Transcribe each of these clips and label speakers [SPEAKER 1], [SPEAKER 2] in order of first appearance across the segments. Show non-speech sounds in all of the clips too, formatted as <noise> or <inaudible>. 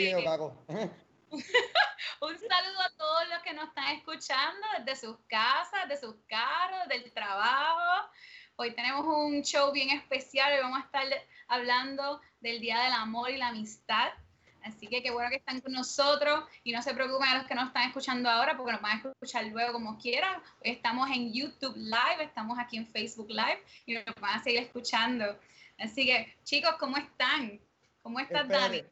[SPEAKER 1] tiré <laughs> un
[SPEAKER 2] saludo a todos los que nos están escuchando desde sus casas, de sus carros, del trabajo. Hoy tenemos un show bien especial y vamos a estar hablando del Día del Amor y la Amistad. Así que qué bueno que están con nosotros y no se preocupen a los que nos están escuchando ahora porque nos van a escuchar luego como quieran. Estamos en YouTube Live, estamos aquí en Facebook Live y nos van a seguir escuchando. Así que chicos, ¿cómo están? ¿Cómo estás, Dani?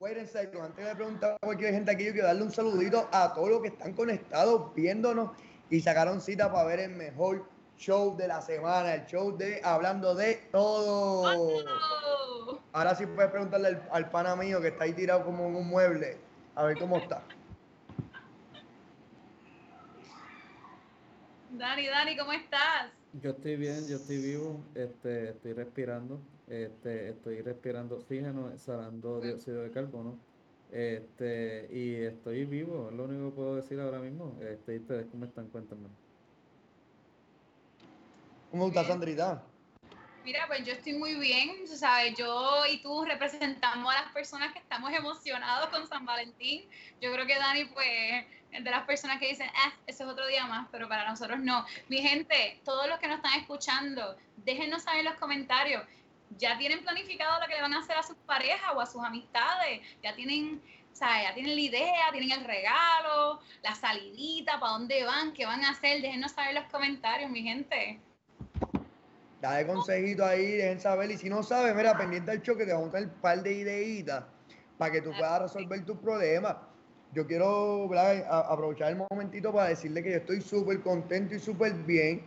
[SPEAKER 1] Espérate. Wait a second. Antes de preguntar a cualquier gente aquí, yo quiero darle un saludito a todos los que están conectados, viéndonos y sacaron cita para ver el mejor show de la semana, el show de Hablando de Todo.
[SPEAKER 2] Oh.
[SPEAKER 1] Ahora sí puedes preguntarle al, al pana mío que está ahí tirado como en un mueble, a ver cómo está.
[SPEAKER 2] Dani, Dani, ¿cómo estás?
[SPEAKER 3] Yo estoy bien, yo estoy vivo, este, estoy respirando, este, estoy respirando oxígeno, exhalando dióxido de carbono, este, y estoy vivo, es lo único que puedo decir ahora mismo. Este, ¿y ustedes cómo están? Cuéntame.
[SPEAKER 1] ¿Cómo está,
[SPEAKER 2] Bien.
[SPEAKER 1] Sandrita?
[SPEAKER 2] Mira, pues yo estoy muy bien, sabes, yo y tú representamos a las personas que estamos emocionados con San Valentín. Yo creo que Dani, pues, es de las personas que dicen, ah, ese es otro día más, pero para nosotros no. Mi gente, todos los que nos están escuchando, déjenos saber en los comentarios, ¿ya tienen planificado lo que le van a hacer a sus parejas o a sus amistades? ¿Ya tienen, o sea, ya tienen la idea, tienen el regalo, la salidita, para dónde van, qué van a hacer? Déjenos saber en los comentarios, mi gente.
[SPEAKER 1] Dale consejito ahí, dejen saber. Y si no sabes, mira, pendiente del choque, te vamos a dar un par de ideitas para que tú puedas resolver tus problemas. Yo quiero aprovechar el momentito para decirle que yo estoy súper contento y súper bien.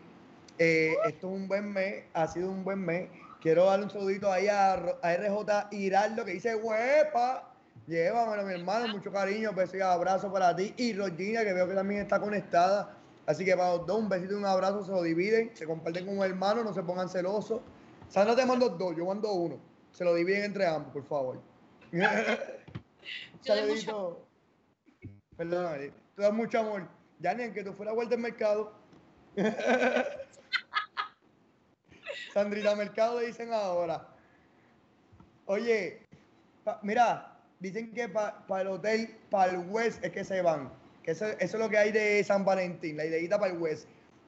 [SPEAKER 1] Eh, esto es un buen mes, ha sido un buen mes. Quiero darle un saludito ahí a, a RJ Hiraldo que dice, huepa, llévamelo mi hermano, mucho cariño, besos y abrazos para ti. Y Regina que veo que también está conectada. Así que para los dos, un besito y un abrazo, se lo dividen, se comparten como hermanos, no se pongan celosos. Sandra te mando dos, yo mando uno. Se lo dividen entre ambos, por favor. Saludito. Perdóname, tú das mucho amor. Ya ni en que tú fueras vuelta al mercado. <laughs> Sandrita Mercado le dicen ahora. Oye, pa- mira, dicen que para el hotel, para el West es que se van. Que eso, eso es lo que hay de San Valentín, la ideita para el West.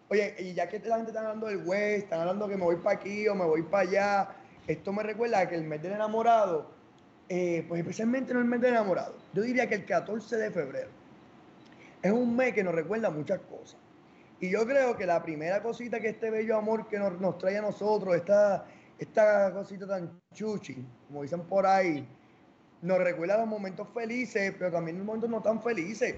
[SPEAKER 1] Oye, y ya que la gente está hablando del West, están hablando que me voy para aquí o me voy para allá, esto me recuerda que el mes del enamorado, eh, pues especialmente no el mes del enamorado, yo diría que el 14 de febrero es un mes que nos recuerda muchas cosas. Y yo creo que la primera cosita que este bello amor que nos, nos trae a nosotros, esta, esta cosita tan chuchi, como dicen por ahí, nos recuerda los momentos felices, pero también los momentos no tan felices.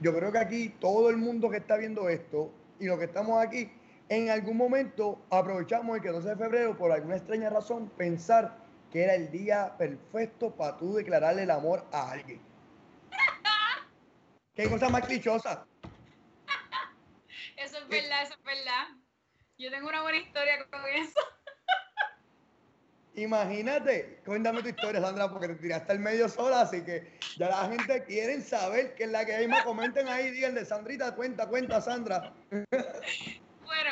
[SPEAKER 1] Yo creo que aquí todo el mundo que está viendo esto y los que estamos aquí, en algún momento aprovechamos el 14 de febrero por alguna extraña razón pensar que era el día perfecto para tú declararle el amor a alguien. ¿Qué cosa más clichosa?
[SPEAKER 2] Eso es verdad, eso es verdad. Yo tengo una buena historia con eso.
[SPEAKER 1] Imagínate, cuéntame tu historia, Sandra, porque te tiraste al medio sola, así que ya la gente quiere saber qué es la que hay más. Comenten ahí, díganle, Sandrita, cuenta, cuenta, Sandra.
[SPEAKER 2] Bueno,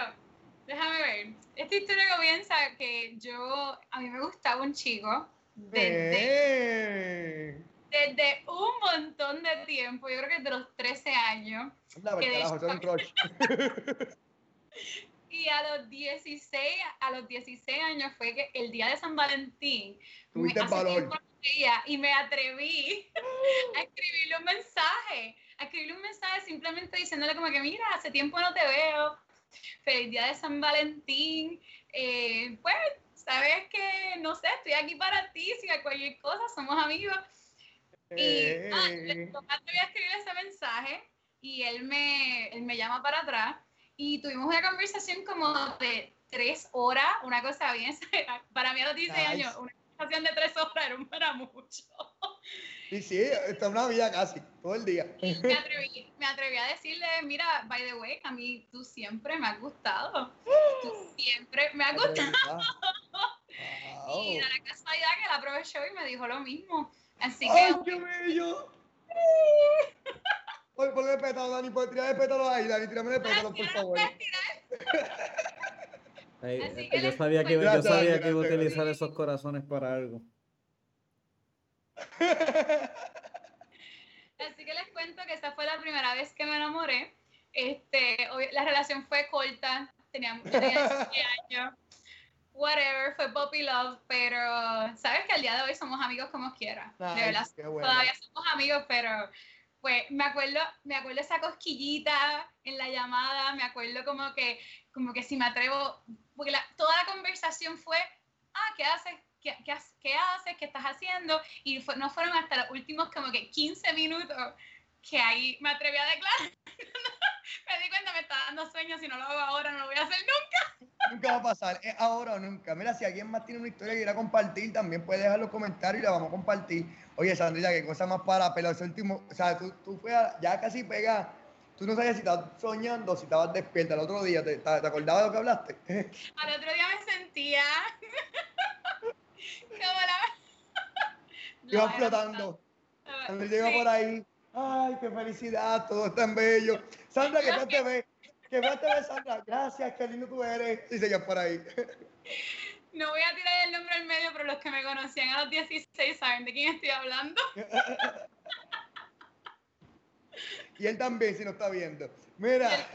[SPEAKER 2] déjame ver. Esta historia comienza que yo, a mí me gustaba un chico desde,
[SPEAKER 1] Eh.
[SPEAKER 2] Desde un montón de tiempo, yo creo que desde los 13 años.
[SPEAKER 1] Anda,
[SPEAKER 2] Que
[SPEAKER 1] carajo. <laughs>
[SPEAKER 2] Y a los 16, a los 16 años fue que el día de San Valentín,
[SPEAKER 1] Tuviste
[SPEAKER 2] hace
[SPEAKER 1] valor.
[SPEAKER 2] y me atreví a escribirle un mensaje, a escribirle un mensaje simplemente diciéndole como que mira, hace tiempo no te veo, feliz día de San Valentín, eh, pues sabes que, no sé, estoy aquí para ti, si hay cualquier cosa, somos amigos. Y ah, le me atreví a escribir ese mensaje y él me, él me llama para atrás y tuvimos una conversación como de tres horas, una cosa bien, para mí a los 16
[SPEAKER 1] Nice.
[SPEAKER 2] años, una conversación de tres horas era un para mucho.
[SPEAKER 1] Sí, sí, está es una vida casi, todo el día.
[SPEAKER 2] Y me atreví, me atreví a decirle, mira, by the way, a mí tú siempre me has gustado, tú siempre me has gustado. <laughs>
[SPEAKER 1] Wow.
[SPEAKER 2] Y da la casualidad que él aprovechó y me dijo lo mismo. Así
[SPEAKER 1] ¡Ay,
[SPEAKER 2] que,
[SPEAKER 1] qué bello! <laughs> Oye, ponle pétalo, Dani, pues tírame pétalos ahí, Dani, tírame de pétalos, por favor.
[SPEAKER 3] Eh, yo sabía que, yo sabía que iba a utilizar esos corazones para algo. <laughs>
[SPEAKER 2] Así que les cuento que esta fue la primera vez que me enamoré. Este, la relación fue corta, teníamos tenía <laughs> años, whatever, fue puppy love, pero sabes que al día de hoy somos amigos como quiera. de verdad, todavía somos amigos, pero pues me acuerdo, me acuerdo esa cosquillita en la llamada, me acuerdo como que, como que si me atrevo, porque toda la conversación fue, ah, ¿qué haces? ¿Qué, qué, qué haces? ¿Qué estás haciendo? Y no fueron hasta los últimos como que 15 minutos que ahí me atreví a declarar. <laughs> me di cuenta, me está dando sueño, si no lo hago ahora no lo voy a hacer nunca.
[SPEAKER 1] nunca va a pasar, es ahora o nunca. Mira, si alguien más tiene una historia que quiera compartir, también puede dejar los comentarios y la vamos a compartir. Oye, Sandrita, qué cosa más para pero ese último, o sea, tú, tú fue ya casi pega, tú no sabías si estabas soñando, si estabas despierta el otro día, ¿te, te, acordabas de lo que hablaste? <laughs>
[SPEAKER 2] Al otro día me sentía <laughs> como
[SPEAKER 1] la... Iba flotando. Sandrita iba por ahí Ay, qué felicidad, todo es tan bello. Sandra, que no te ve. Que no te ve, Sandra. Gracias, qué lindo tú eres. Dice ya por ahí. <laughs>
[SPEAKER 2] No voy a tirar el nombre en medio, pero los que me conocían a los 16 saben de quién estoy hablando. <laughs>
[SPEAKER 1] Y él también, si no está viendo. Mira. <laughs>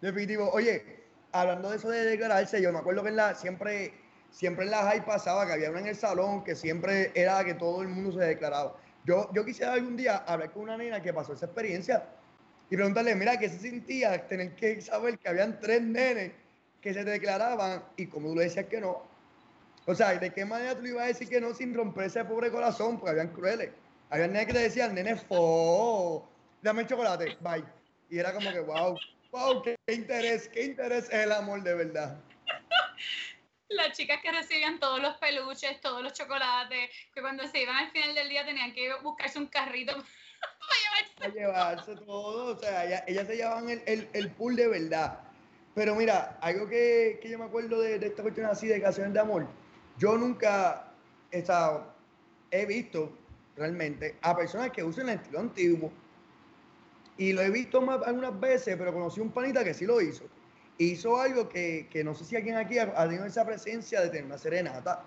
[SPEAKER 1] Definitivo. Oye, hablando de eso de declararse, yo me acuerdo que en la, siempre siempre en la high pasaba que había una en el salón que siempre era que todo el mundo se declaraba. Yo, yo quisiera algún día hablar con una nena que pasó esa experiencia y preguntarle, mira, ¿qué se sentía tener que saber que habían tres nenes que se declaraban y como tú le decías que no? O sea, ¿de qué manera tú le ibas a decir que no sin romper ese pobre corazón? Porque habían crueles. Había nenes que te decían, nene, fo, dame el chocolate, bye. Y era como que, wow, wow, qué interés, qué interés es el amor de verdad <laughs>
[SPEAKER 2] las chicas que recibían todos los peluches, todos los chocolates, que cuando se iban al final del día tenían que buscarse un carrito <laughs>
[SPEAKER 1] para llevarse. todo, o sea, ellas, se llevaban el, el, pool de verdad. Pero mira, algo que, que yo me acuerdo de, de, esta cuestión así de canciones de amor, yo nunca he, estado, he visto realmente a personas que usan el estilo antiguo. Y lo he visto más, algunas veces, pero conocí un panita que sí lo hizo hizo algo que, no sé si alguien aquí ha, tenido esa presencia de tener una serenata.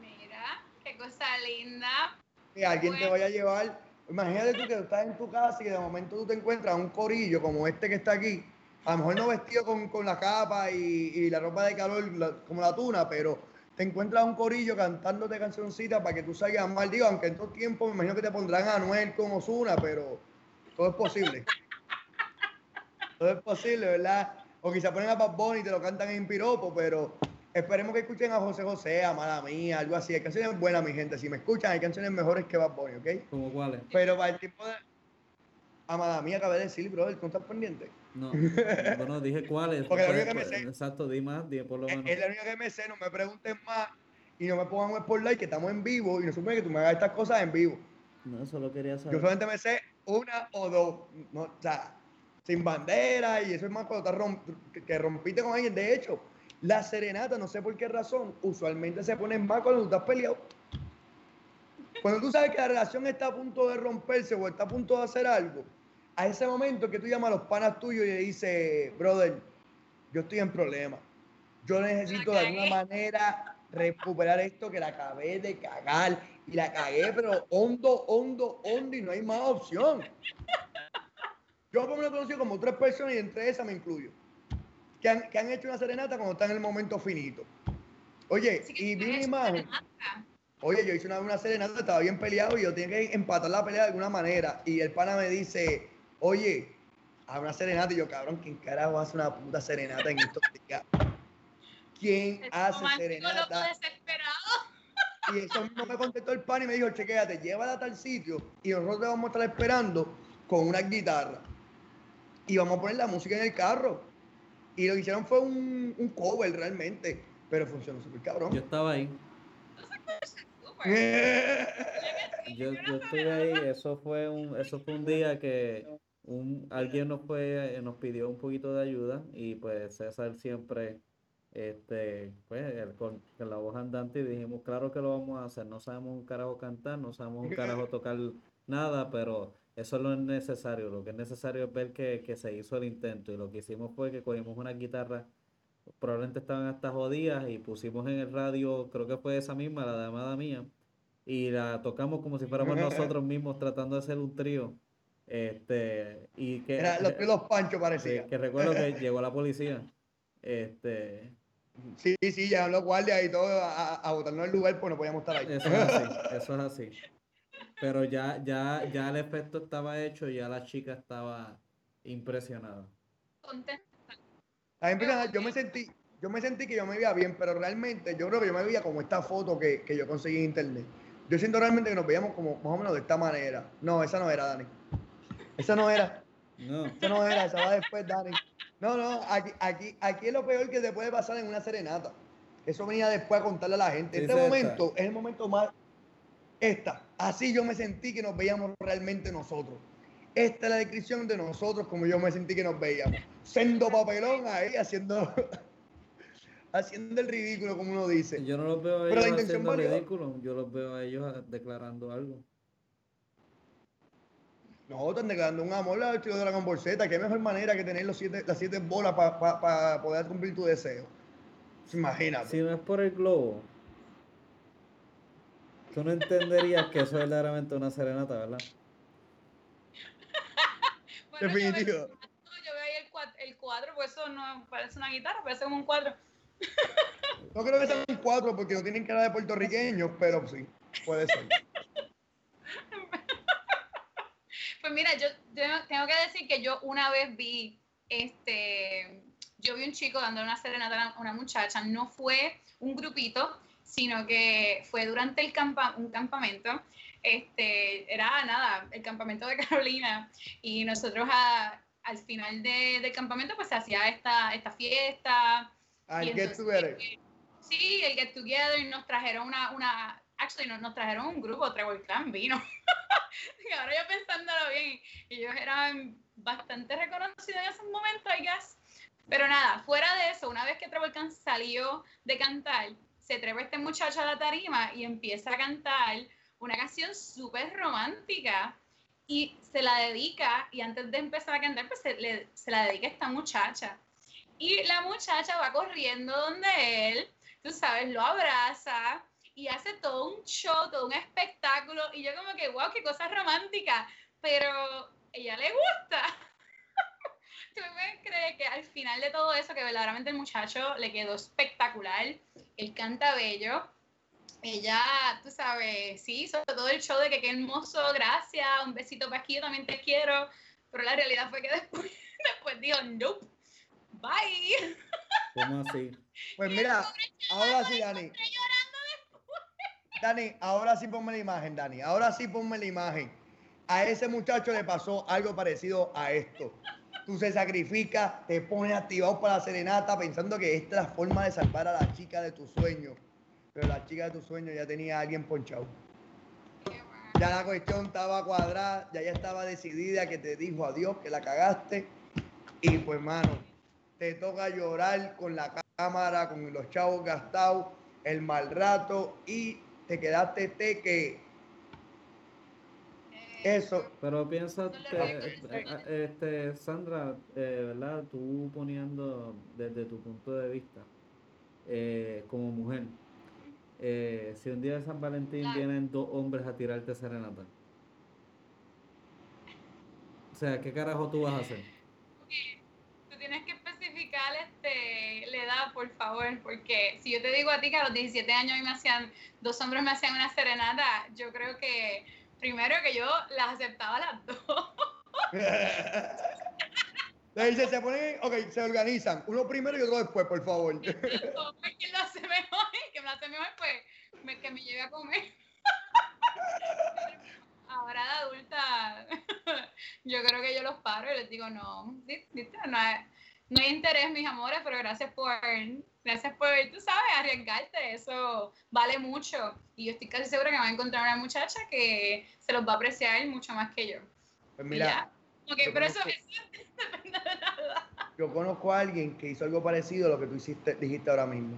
[SPEAKER 2] Mira, qué cosa linda.
[SPEAKER 1] Que alguien te vaya a llevar. Imagínate tú que estás en tu casa y de momento tú te encuentras un corillo como este que está aquí. A lo mejor no vestido con, la capa y, la ropa de calor como la tuna, pero te encuentras un corillo cantándote cancioncitas para que tú salgas mal. Digo, aunque en todo tiempo me imagino que te pondrán a Anuel como Zuna, pero todo es posible. Todo es posible, ¿verdad? O quizá ponen a Bad Bunny y te lo cantan en piropo, pero esperemos que escuchen a José José, a Mala Mía, algo así. Hay canciones buenas, mi gente. Si me escuchan, hay canciones mejores que Bad Bunny, ¿ok?
[SPEAKER 3] ¿Cómo cuáles?
[SPEAKER 1] Pero para el tiempo de... A Mala Mía acabé de decir, brother, ¿tú estás pendiente?
[SPEAKER 3] No, <laughs> bueno, dije cuáles.
[SPEAKER 1] Porque la única que me sé...
[SPEAKER 3] Exacto, di más, di por lo menos.
[SPEAKER 1] Es la única que me sé, no me pregunten más y no me pongan un spotlight que estamos en vivo y no supone que tú me hagas estas cosas en vivo.
[SPEAKER 3] No, solo quería saber.
[SPEAKER 1] Yo solamente me sé una o dos. No, o sea, sin bandera y eso es más cuando estás que rompiste con alguien. De hecho, la serenata, no sé por qué razón, usualmente se pone más cuando tú estás peleado. Cuando tú sabes que la relación está a punto de romperse o está a punto de hacer algo, a ese momento que tú llamas a los panas tuyos y le dices, brother, yo estoy en problema. Yo necesito de alguna manera recuperar esto que la acabé de cagar. Y la cagué, pero hondo, hondo, hondo y no hay más opción. Yo por lo menos he conocido como tres personas y entre esas me incluyo. Que han, que han hecho una serenata cuando están en el momento finito. Oye, y vi una imagen. Oye, yo hice una, una serenata, estaba bien peleado y yo tenía que empatar la pelea de alguna manera. Y el pana me dice, oye, a una serenata. Y yo, cabrón, ¿quién carajo hace una puta serenata en estos días? ¿Quién hace serenata? Y eso mismo me contestó el pan y me dijo, chequéate, llévala a tal sitio y nosotros te vamos a estar esperando con una guitarra y vamos a poner la música en el carro. Y lo que hicieron fue un, un cover realmente, pero funcionó súper cabrón.
[SPEAKER 3] Yo estaba ahí. <laughs> yo, yo estoy ahí, eso fue un, eso fue un día que un, alguien nos fue, nos pidió un poquito de ayuda y pues César siempre este, pues, con, con, la voz andante y dijimos, claro que lo vamos a hacer, no sabemos un carajo cantar, no sabemos un carajo tocar nada, pero Eso es lo necesario. Lo que es necesario es ver que, que se hizo el intento. Y lo que hicimos fue que cogimos una guitarra, probablemente estaban hasta jodidas, y pusimos en el radio, creo que fue esa misma, la de Amada Mía, y la tocamos como si fuéramos nosotros <laughs> mismos tratando de hacer un trío. Este, y que.
[SPEAKER 1] Era los, <laughs> los panchos parecía.
[SPEAKER 3] Que, recuerdo que llegó la policía. Este.
[SPEAKER 1] Sí, sí, llegaron los guardias y todo a, a botarnos el lugar, pues no podíamos estar ahí.
[SPEAKER 3] Eso es así, eso es así. Pero ya, ya, ya el efecto estaba hecho y ya la chica estaba impresionada.
[SPEAKER 2] Contenta.
[SPEAKER 1] Yo me sentí, yo me sentí que yo me veía bien, pero realmente yo creo que yo me veía como esta foto que, que yo conseguí en internet. Yo siento realmente que nos veíamos como más o menos de esta manera. No, esa no era, Dani. Esa no era. <laughs>
[SPEAKER 3] No.
[SPEAKER 1] Esa no era, esa va después, Dani. No, no, aquí, aquí, aquí es lo peor que te puede pasar en una serenata. Eso venía después a contarle a la gente. Este momento es el momento más esta, así yo me sentí que nos veíamos realmente nosotros. Esta es la descripción de nosotros como yo me sentí que nos veíamos. Sendo papelón ahí haciendo <laughs> haciendo el ridículo como uno dice.
[SPEAKER 3] Yo no los veo a ellos haciendo ridículo, yo los veo a ellos declarando algo.
[SPEAKER 1] No, están declarando un amor al chico de la Ball Qué mejor manera que tener los siete, las siete bolas para poder cumplir tu deseo. Imagínate.
[SPEAKER 3] Si no es por el globo, Tú no entenderías que eso es verdaderamente una serenata, ¿verdad? <laughs>
[SPEAKER 1] Definitivo.
[SPEAKER 2] Yo veo, ahí el, cuadro, pues eso no parece una guitarra, parece como un cuadro.
[SPEAKER 1] No creo que sea un cuadro porque no tienen cara de puertorriqueños, pero sí, puede ser. <laughs>
[SPEAKER 2] Pues mira, yo, tengo que decir que yo una vez vi, este, yo vi un chico dando una serenata a una muchacha, no fue un grupito, sino que fue durante el campa un campamento. Este, era nada, el campamento de <laughs> Carolina, y nosotros al final de, del campamento pues se hacía esta, esta fiesta.
[SPEAKER 1] Ah, el get together.
[SPEAKER 2] Sí, el get together, y nos trajeron una, una actually nos, nos trajeron un grupo, Trevor Clan vino. <laughs> y ahora yo pensándolo bien, ellos eran bastante reconocidos en ese momento, I guess. Pero nada, fuera de eso, una vez que Trevor Clan salió de cantar, se trepa este muchacho a la tarima y empieza a cantar una canción súper romántica y se la dedica, y antes de empezar a cantar, pues se, se, la dedica a esta muchacha. Y la muchacha va corriendo donde él, tú sabes, lo abraza y hace todo un show, todo un espectáculo. Y yo como que, wow, qué cosa romántica, pero ella le gusta. <laughs> ¿Tú me crees que al final de todo eso, que verdaderamente el muchacho le quedó espectacular? Él canta bello. Ella, tú sabes, sí, hizo todo el show de que qué hermoso, gracias, un besito para aquí, yo también te quiero. Pero la realidad fue que <laughs> después, después dijo, nope, bye. <laughs>
[SPEAKER 3] ¿Cómo así?
[SPEAKER 1] Pues mira, ahora sí, Dani. Dani, ahora sí ponme la imagen, Dani. Ahora sí ponme la imagen. A ese muchacho le pasó algo parecido a esto tú se sacrificas, te pones activado para la serenata pensando que esta es la forma de salvar a la chica de tu sueño. Pero la chica de tu sueño ya tenía a alguien ponchado. Ya la cuestión estaba cuadrada, ya ya estaba decidida que te dijo adiós, que la cagaste. Y pues, mano, te toca llorar con la cámara, con los chavos gastados, el mal rato y te quedaste te que eso.
[SPEAKER 3] Pero piensa, eh, eh, este, Sandra, eh, ¿verdad? Tú poniendo desde tu punto de vista como mujer, si un día de San Valentín vienen dos hombres a tirarte serenata, o sea, ¿qué carajo tú vas a hacer?
[SPEAKER 2] Tú tienes que especificar este, la edad, por favor, porque si yo te digo a ti que a los 17 años me hacían, dos hombres me hacían una serenata, yo creo que primero que yo las aceptaba las dos. <laughs>
[SPEAKER 1] Dice, se ponen, ok, se organizan. Uno primero y otro después, por favor.
[SPEAKER 2] ¿Quién lo hace mejor? Que me lo hace mejor, pues que me lleve a comer. Ahora de adulta, <laughs> yo creo que yo los paro y les digo, no, no hay, no hay interés, mis amores, pero gracias por Gracias por, tú sabes, arriesgarte, eso vale mucho. Y yo estoy casi segura que va a encontrar una muchacha que se los va a apreciar mucho más que yo.
[SPEAKER 1] Pues mira.
[SPEAKER 2] pero eso, <laughs> depende de nada.
[SPEAKER 1] Yo conozco a alguien que hizo algo parecido a lo que tú hiciste, dijiste ahora mismo.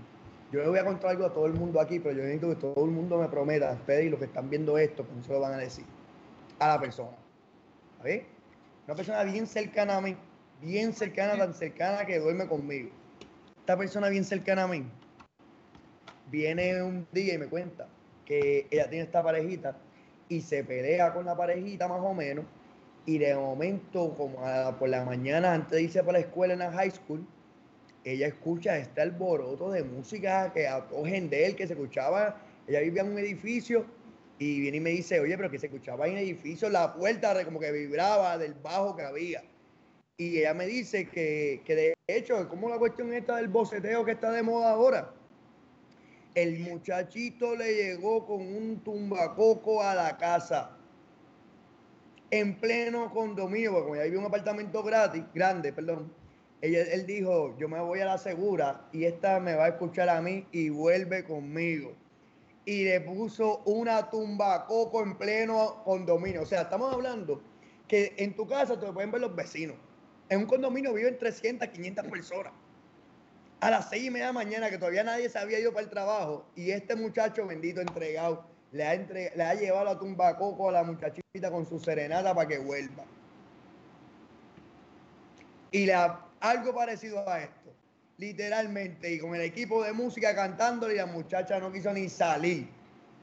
[SPEAKER 1] Yo le voy a contar algo a todo el mundo aquí, pero yo necesito que todo el mundo me prometa, ustedes y los que están viendo esto, que no se lo van a decir a la persona. ¿ves? Una persona bien cercana a mí, bien cercana, tan cercana que duerme conmigo. Esta persona bien cercana a mí viene un día y me cuenta que ella tiene esta parejita y se pelea con la parejita más o menos y de momento como por la mañana antes de irse para la escuela en la high school ella escucha este alboroto de música que acogen de él que se escuchaba ella vivía en un edificio y viene y me dice oye pero que se escuchaba en el edificio la puerta como que vibraba del bajo que había y ella me dice que, que de hecho como la cuestión esta del boceteo que está de moda ahora el muchachito le llegó con un tumbacoco a la casa en pleno condominio, porque como ya vive un apartamento gratis, grande, perdón, él dijo, yo me voy a la segura y esta me va a escuchar a mí y vuelve conmigo. Y le puso una tumbacoco en pleno condominio. O sea, estamos hablando que en tu casa te pueden ver los vecinos. En un condominio viven 300, 500 personas a las seis y media de la mañana, que todavía nadie se había ido para el trabajo, y este muchacho bendito entregado le ha, le ha llevado a tumbacoco a la muchachita con su serenata para que vuelva. Y la, algo parecido a esto, literalmente, y con el equipo de música cantándole, y la muchacha no quiso ni salir.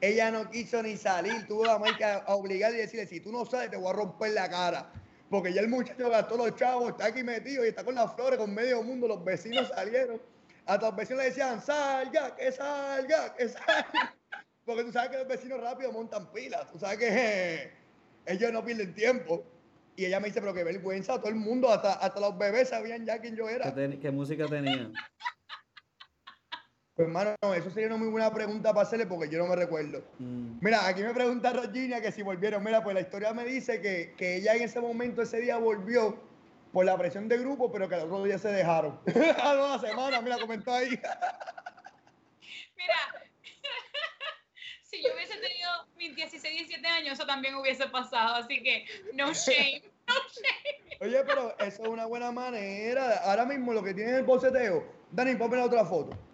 [SPEAKER 1] Ella no quiso ni salir, tuvo la marca a obligar y decirle, si tú no sales, te voy a romper la cara porque ya el muchacho gastó los chavos, está aquí metido y está con las flores, con medio mundo, los vecinos salieron. A los vecinos le decían, salga, que salga, que salga. <laughs> Porque tú sabes que los vecinos rápido montan pilas, tú sabes que <laughs> ellos no pierden tiempo. Y ella me dice, pero qué vergüenza, todo el mundo, hasta, hasta los bebés sabían ya quién yo era.
[SPEAKER 3] ¿Qué, música tenían?
[SPEAKER 1] Pues hermano, eso sería una muy buena pregunta para hacerle porque yo no me recuerdo. Mm. Mira, aquí me pregunta Roginia que si volvieron. Mira, pues la historia me dice que, que, ella en ese momento, ese día volvió por la presión de grupo, pero que al otro día se dejaron. <laughs> a la semana, mira, comentó ahí.
[SPEAKER 2] mira, <laughs> si yo hubiese tenido mis 16, 17 años, eso también hubiese pasado. Así que, no shame, <laughs> no shame.
[SPEAKER 1] Oye, pero eso es una buena manera. Ahora mismo lo que tiene el boceteo, Dani, ponme la otra foto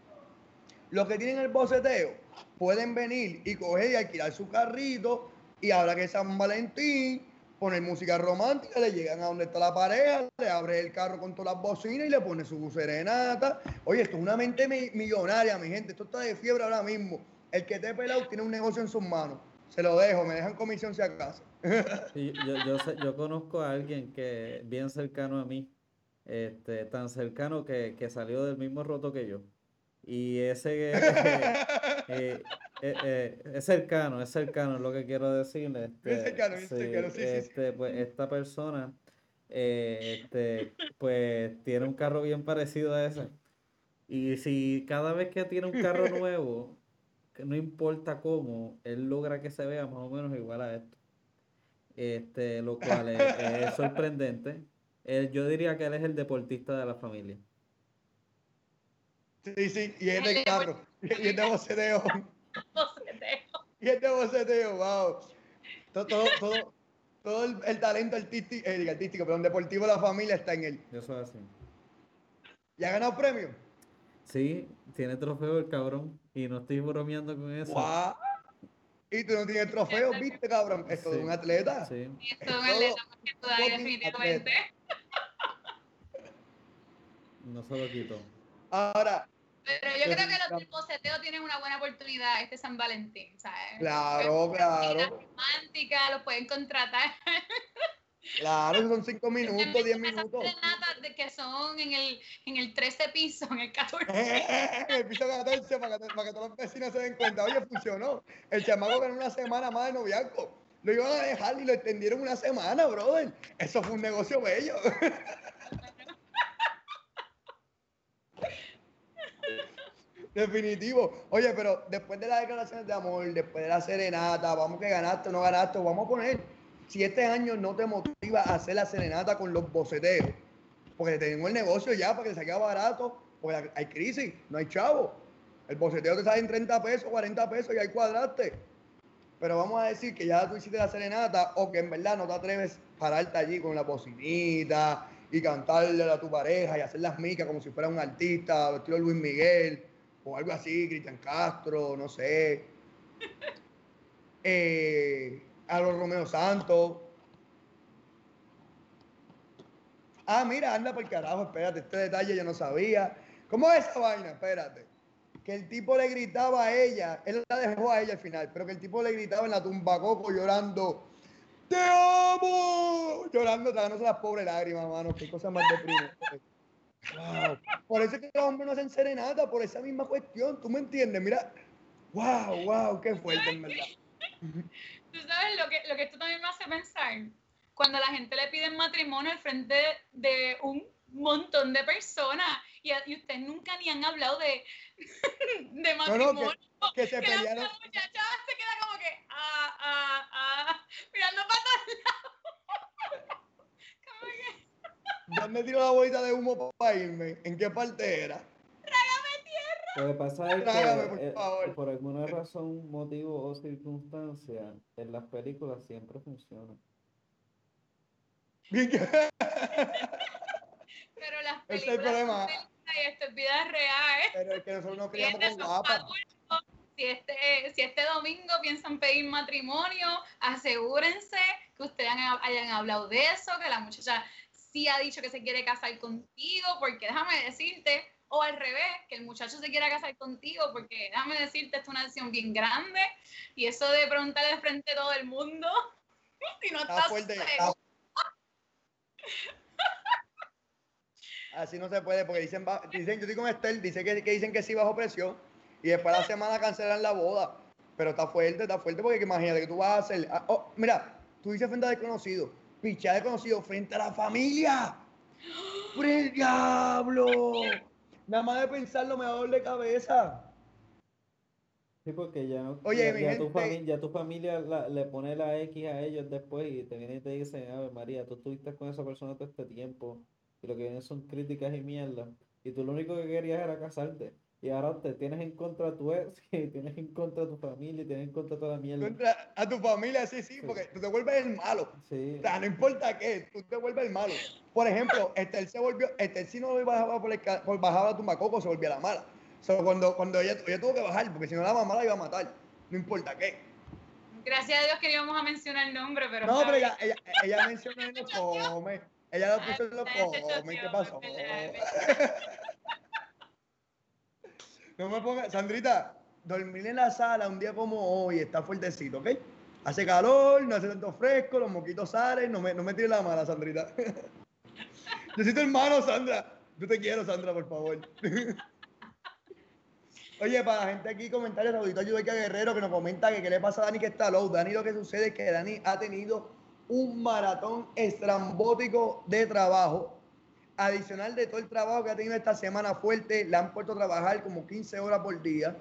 [SPEAKER 1] los que tienen el boceteo pueden venir y coger y alquilar su carrito y ahora que es San Valentín, poner música romántica, le llegan a donde está la pareja, le abre el carro con todas las bocinas y le pone su serenata. Oye, esto es una mente millonaria, mi gente. Esto está de fiebre ahora mismo. El que te pelado tiene un negocio en sus manos. Se lo dejo, me dejan comisión si acaso. <laughs>
[SPEAKER 3] Yo, yo conozco a alguien que bien cercano a mí, este, tan cercano que, que salió del mismo roto que yo. Y ese <laughs> eh, eh, eh, es cercano, es cercano, es lo que quiero decirle. Este,
[SPEAKER 1] es cercano, es cercano, sí,
[SPEAKER 3] este, Pues esta persona, este, pues tiene un carro bien parecido a ese. Y si cada vez que tiene un carro <laughs> nuevo, que no importa cómo, él logra que se vea más o menos igual a esto. Este, lo cual es, sorprendente. yo diría que él es el deportista de la familia.
[SPEAKER 1] Sí, sí, y es de carro. Y es de boceteo. <laughs> Y es de boceteo, wow. Todo, todo, todo, el, talento artístico, eh, artístico, perdón, deportivo de la familia está en él.
[SPEAKER 3] Eso es así.
[SPEAKER 1] ¿Y ha ganado premio?
[SPEAKER 3] Sí, tiene trofeo el cabrón. Y no estoy bromeando con eso.
[SPEAKER 1] Wow. Y tú no tienes trofeo, viste, cabrón. Esto es un atleta.
[SPEAKER 2] Sí. Esto es un atleta, porque definitivamente. <laughs>
[SPEAKER 3] No se lo quito.
[SPEAKER 1] Ahora.
[SPEAKER 2] Pero yo creo que los del boceteo tienen una buena oportunidad este San Valentín, ¿sabes?
[SPEAKER 1] Claro, claro.
[SPEAKER 2] Romántica, los pueden contratar.
[SPEAKER 1] Claro, son 5 <laughs> minutos, 10 minutos.
[SPEAKER 2] De que son en el, en el 13 piso, en el 14.
[SPEAKER 1] en <laughs> el piso 14, para que, para que todos los vecinos se den cuenta. Oye, funcionó. El chamaco ganó una semana más de noviazgo. Lo iban a dejar y lo extendieron una semana, brother. Eso fue un negocio bello. <laughs> Definitivo. Oye, pero después de las declaraciones de amor, después de la serenata, vamos que ganaste o no ganaste, vamos a poner, si este año no te motiva a hacer la serenata con los boceteos, porque tenemos el negocio ya para que se quede barato, porque hay crisis, no hay chavo. El boceteo te sale en 30 pesos, 40 pesos y ahí cuadraste. Pero vamos a decir que ya tú hiciste la serenata o que en verdad no te atreves a pararte allí con la bocinita y cantarle a tu pareja y hacer las micas como si fuera un artista, estilo Luis Miguel o algo así, Cristian Castro, no sé. <laughs> Eh, a los Romeo Santos. Ah, mira, anda por carajo, espérate, este detalle yo no sabía. ¿Cómo es esa vaina? Espérate. Que el tipo le gritaba a ella, él la dejó a ella al final, pero que el tipo le gritaba en la tumba coco llorando, ¡Te amo! Llorando, tragándose las pobres lágrimas, mano. Qué cosa más deprimente. Wow. Por eso es que los hombres no hacen serenata, por esa misma cuestión. ¿Tú me entiendes? Mira, wow, wow, qué fuerte, en verdad. <laughs>
[SPEAKER 2] Tú sabes lo que, lo que esto también me hace pensar. Cuando la gente le pide matrimonio al frente de un montón de personas y, y ustedes nunca ni han hablado de, <laughs> de matrimonio. No,
[SPEAKER 1] no, que, que, se pelearon.
[SPEAKER 2] La muchacha se queda como que, ah, ah, ah, mirando para todos lados. <laughs>
[SPEAKER 1] ¿Dónde tiró la bolita de humo para irme? ¿En qué parte era?
[SPEAKER 2] Trágame tierra.
[SPEAKER 3] Lo que pasa es Trágame, que por, eh, por alguna razón, motivo o circunstancia, en las películas siempre funciona. <laughs>
[SPEAKER 2] Pero las películas es el problema. y esto es vida real.
[SPEAKER 1] Pero es que nosotros no criamos con guapas.
[SPEAKER 2] Si este, si este domingo piensan pedir matrimonio, asegúrense que ustedes hayan hablado de eso, que la muchacha sí ha dicho que se quiere casar contigo, porque déjame decirte, o al revés, que el muchacho se quiera casar contigo, porque déjame decirte, esto es una decisión bien grande, y eso de preguntarle de frente a todo el mundo, <laughs> si no estás
[SPEAKER 1] Así no se puede, porque dicen, dicen yo estoy con Estel, dice que, que, dicen que sí bajo presión y después de la semana cancelan la boda. Pero está fuerte, está fuerte, porque imagínate que tú vas a hacer. Ah, oh, mira, tú dices frente a desconocido, pichar desconocido frente a la familia. ¡Por el diablo! Nada más de pensarlo me da de cabeza.
[SPEAKER 3] Sí, porque ya no.
[SPEAKER 1] Oye,
[SPEAKER 3] ya, tu familia, ya tu familia le pone la X a ellos después y te vienen y te dicen, a ver, María, tú estuviste con esa persona todo este tiempo y lo que vienen son críticas y mierda. Y tú lo único que querías era casarte. Y ahora te tienes en contra a tu ex, <laughs> y tienes en contra a tu familia, y tienes en contra a toda la mierda.
[SPEAKER 1] Contra a tu familia, sí, sí, porque tú te vuelves el malo. Sí. O sea, no importa qué, tú te vuelves el malo. Por ejemplo, <laughs> Estel se volvió, Estel si no bajaba por, el, por bajaba la tumbacoco, se volvía la mala. So, cuando cuando ella, ella tuvo que bajar, porque si no la mamá la iba a matar, no importa qué.
[SPEAKER 2] Gracias a Dios que íbamos a mencionar el nombre, pero...
[SPEAKER 1] No, pero ella, ella, ella mencionó en los <laughs> come. Ella lo puso en los come. ¿Qué pasó? No me pongas, Sandrita, dormir en la sala un día como hoy está fuertecito, ¿ok? Hace calor, no hace tanto fresco, los moquitos salen, no me, no me tires la mala, Sandrita. <laughs> Necesito hermano, Sandra. Yo te quiero, Sandra, por favor. <laughs> Oye, para la gente aquí, comentarios, auditorio de Guerrero que nos comenta que qué le pasa a Dani que está low. Dani lo que sucede es que Dani ha tenido un maratón estrambótico de trabajo. Adicional de todo el trabajo que ha tenido esta semana fuerte, le han puesto a trabajar como 15 horas por día.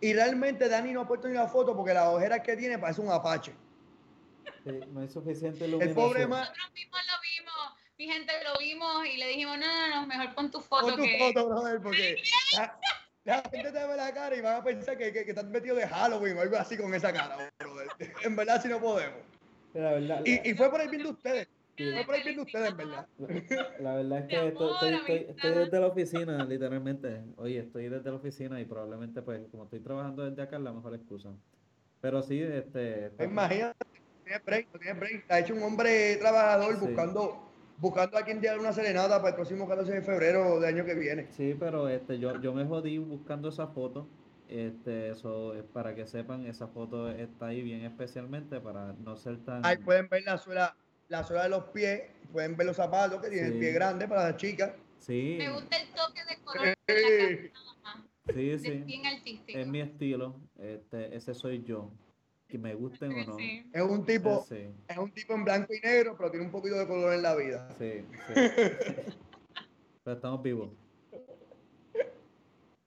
[SPEAKER 1] Y realmente Dani no ha puesto ni la foto porque la ojera que tiene parece un apache.
[SPEAKER 3] no hay suficiente
[SPEAKER 1] El pobre
[SPEAKER 2] Nosotros mismos lo vimos, mi gente lo vimos y le dijimos, no, no, no, mejor pon tu foto.
[SPEAKER 1] Pon tu foto, brother, porque la, gente te ve la cara y van a pensar que, que, que estás metido de Halloween o algo así con esa cara, brother. <laughs> En verdad, si no podemos y, y, fue por el bien de ustedes. Fue por ustedes, en verdad. <laughs>
[SPEAKER 3] La, verdad es que estoy, estoy, desde la oficina, literalmente. Oye, estoy desde la oficina y probablemente, pues, como estoy trabajando desde acá, es la mejor excusa. Pero sí, este.
[SPEAKER 1] Imagínate, no tiene break, no tiene break. Ha hecho un hombre trabajador buscando buscando a quien diera una serenata para el próximo 14 de febrero del año que viene.
[SPEAKER 3] Sí, pero este, yo, yo me jodí buscando esa foto este, eso es para que sepan, esa foto está ahí bien especialmente para no ser tan.
[SPEAKER 1] Ahí pueden ver la suela, la suela de los pies, pueden ver los zapatos que tiene el pie grande para las chicas.
[SPEAKER 3] Sí.
[SPEAKER 2] Me gusta el toque de color de la
[SPEAKER 3] Sí, sí. Bien artístico. Es mi estilo, este, ese soy yo. Que me gusten o no.
[SPEAKER 1] Es un tipo, es un tipo en blanco y negro, pero tiene un poquito de color en la vida.
[SPEAKER 3] Sí, sí. <laughs> pero estamos vivos.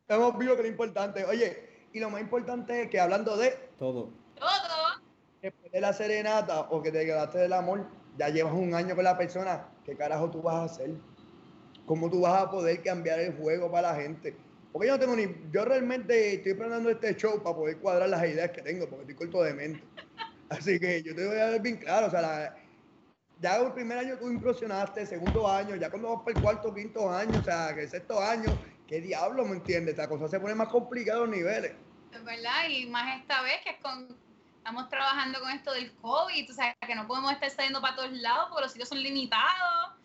[SPEAKER 1] Hemos visto que lo importante. Oye, y lo más importante es que hablando de.
[SPEAKER 3] Todo.
[SPEAKER 2] Todo.
[SPEAKER 1] Después de la serenata o que te quedaste del amor, ya llevas un año con la persona. ¿Qué carajo tú vas a hacer? ¿Cómo tú vas a poder cambiar el juego para la gente? Porque yo no tengo ni. Yo realmente estoy planeando este show para poder cuadrar las ideas que tengo, porque estoy corto de mente. <laughs> Así que yo te voy a ver bien claro. O sea, ya el primer año tú impresionaste, segundo año, ya cuando vas para el cuarto, quinto año, o sea, que el sexto año, ¿qué diablo, me entiendes? La cosa se pone más complicada a los niveles.
[SPEAKER 2] Es verdad, y más esta vez que es con, estamos trabajando con esto del COVID, o sea, que no podemos estar saliendo para todos lados porque los sitios son limitados.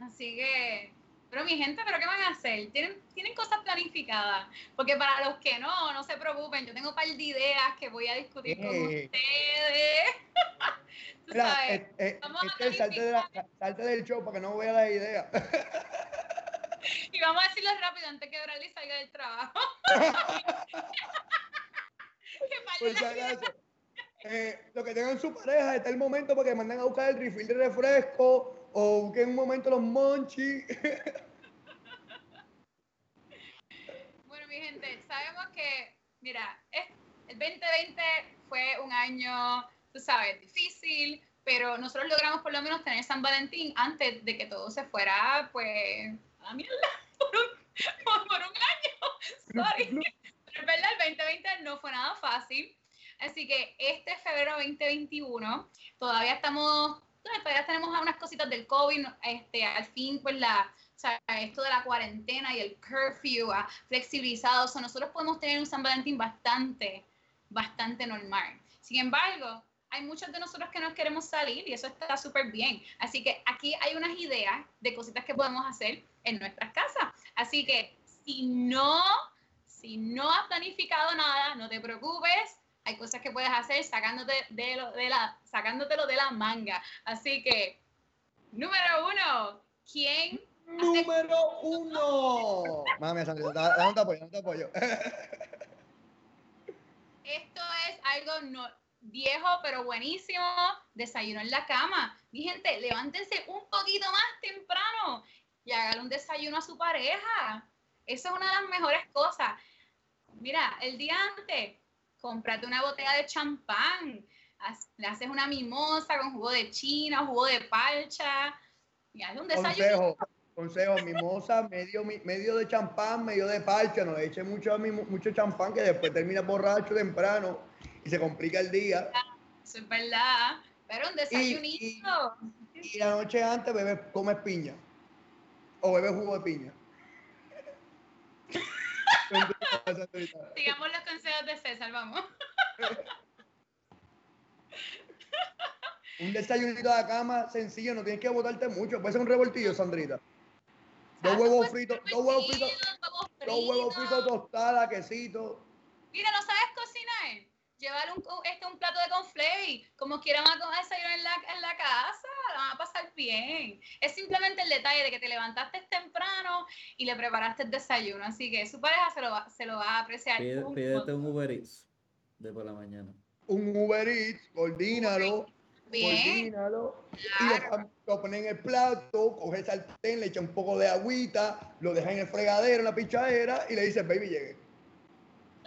[SPEAKER 2] Así que, pero mi gente, ¿pero qué van a hacer? ¿Tienen, tienen cosas planificadas. Porque para los que no, no se preocupen, yo tengo un par de ideas que voy a discutir con ustedes. <laughs>
[SPEAKER 1] Tú sabes, vamos a salte, de salte del show para que no vea las ideas. <laughs>
[SPEAKER 2] y vamos a decirlo rápido antes que Bradley salga del trabajo. <laughs>
[SPEAKER 1] Si acaso. Eh, lo que tengan su pareja, está el momento para que manden a buscar el refill de refresco o busquen un momento los monchis. <laughs>
[SPEAKER 2] bueno, mi gente, sabemos que, mira, el 2020 fue un año, tú sabes, difícil, pero nosotros logramos por lo menos tener San Valentín antes de que todo se fuera, pues, a mierda, <laughs> por un, por un año. Sorry. Pero es verdad, el 2020 no fue nada fácil. Así que este febrero 2021 todavía estamos, todavía tenemos unas cositas del COVID, este, al fin pues la, o sea, esto de la cuarentena y el curfew ha flexibilizado, o sea, nosotros podemos tener un San Valentín bastante, bastante normal. Sin embargo, hay muchos de nosotros que no queremos salir y eso está súper bien. Así que aquí hay unas ideas de cositas que podemos hacer en nuestras casas. Así que si no, si no has planificado nada, no te preocupes hay cosas que puedes hacer sacándote de, lo, de la, sacándotelo de la manga. Así que, número uno, ¿quién?
[SPEAKER 1] Número uno. Mami, no te apoyo, no te apoyo. <laughs>
[SPEAKER 2] Esto es algo no, viejo pero buenísimo. Desayuno en la cama. Mi gente, levántense un poquito más temprano y háganle un desayuno a su pareja. Eso es una de las mejores cosas. Mira, el día antes, cómprate una botella de champán, le haces una mimosa con jugo de china, jugo de palcha, y hazle un desayuno.
[SPEAKER 1] Consejo, mimosa, medio, medio de champán, medio de palcha, no le eche mucho, mucho champán que después termina borracho temprano y se complica el día.
[SPEAKER 2] Eso es verdad, pero un desayunito.
[SPEAKER 1] Y, la noche antes bebes, comes piña o bebes jugo de piña.
[SPEAKER 2] Sigamos los consejos de César, vamos.
[SPEAKER 1] un desayunito de cama sencillo, no tienes que botarte mucho. Puede ser un revoltillo, Sandrita. Dos huevos fritos, dos huevos fritos, dos huevos fritos tostada, quesito.
[SPEAKER 2] Mira, ¿no sabes cocinar? Llevar un, este, un plato de conflay, como quieran a desayunar en la, en la casa, la van a pasar bien. Es simplemente el detalle de que te levantaste temprano y le preparaste el desayuno, así que su pareja se lo va, se lo va a apreciar.
[SPEAKER 3] pídete un Uber Eats de por la mañana.
[SPEAKER 1] Un Uber Eats, coordínalo. Bien. Y lo, lo pones en el plato, coge el sartén, le echa un poco de agüita, lo deja en el fregadero, en la pichadera y le dice, baby, llegue.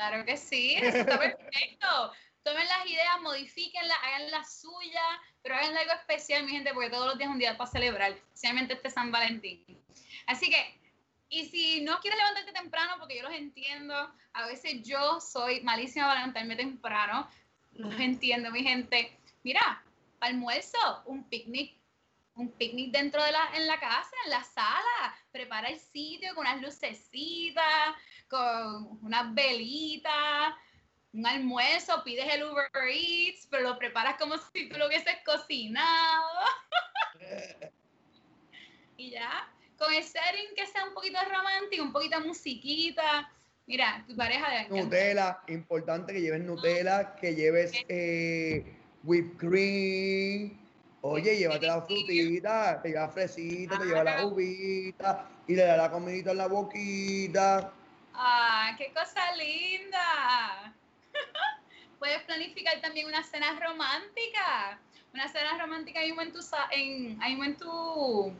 [SPEAKER 2] Claro que sí, eso está perfecto. Tomen las ideas, modifíquenlas, hagan la suya, pero hagan algo especial, mi gente, porque todos los días es un día para celebrar, especialmente este San Valentín. Así que, y si no quieres levantarte temprano, porque yo los entiendo, a veces yo soy malísima para levantarme temprano, los entiendo, mi gente. Mira, almuerzo, un picnic un picnic dentro de la, en la casa, en la sala. Prepara el sitio con unas lucecitas, con unas velitas, un almuerzo, pides el Uber Eats, pero lo preparas como si tú lo hubieses cocinado. <laughs> y ya, con el setting que sea un poquito romántico, un poquito musiquita. Mira, tu pareja de
[SPEAKER 1] Nutella, importante que lleves Nutella, que lleves eh, whipped cream, Oye, llévate la frutita, te lleva fresita, te lleva la uvita y le da la comidita en la boquita.
[SPEAKER 2] ¡Ah, qué cosa linda! <laughs> Puedes planificar también una cena romántica. Una cena romántica ahí en tu, en, en tu,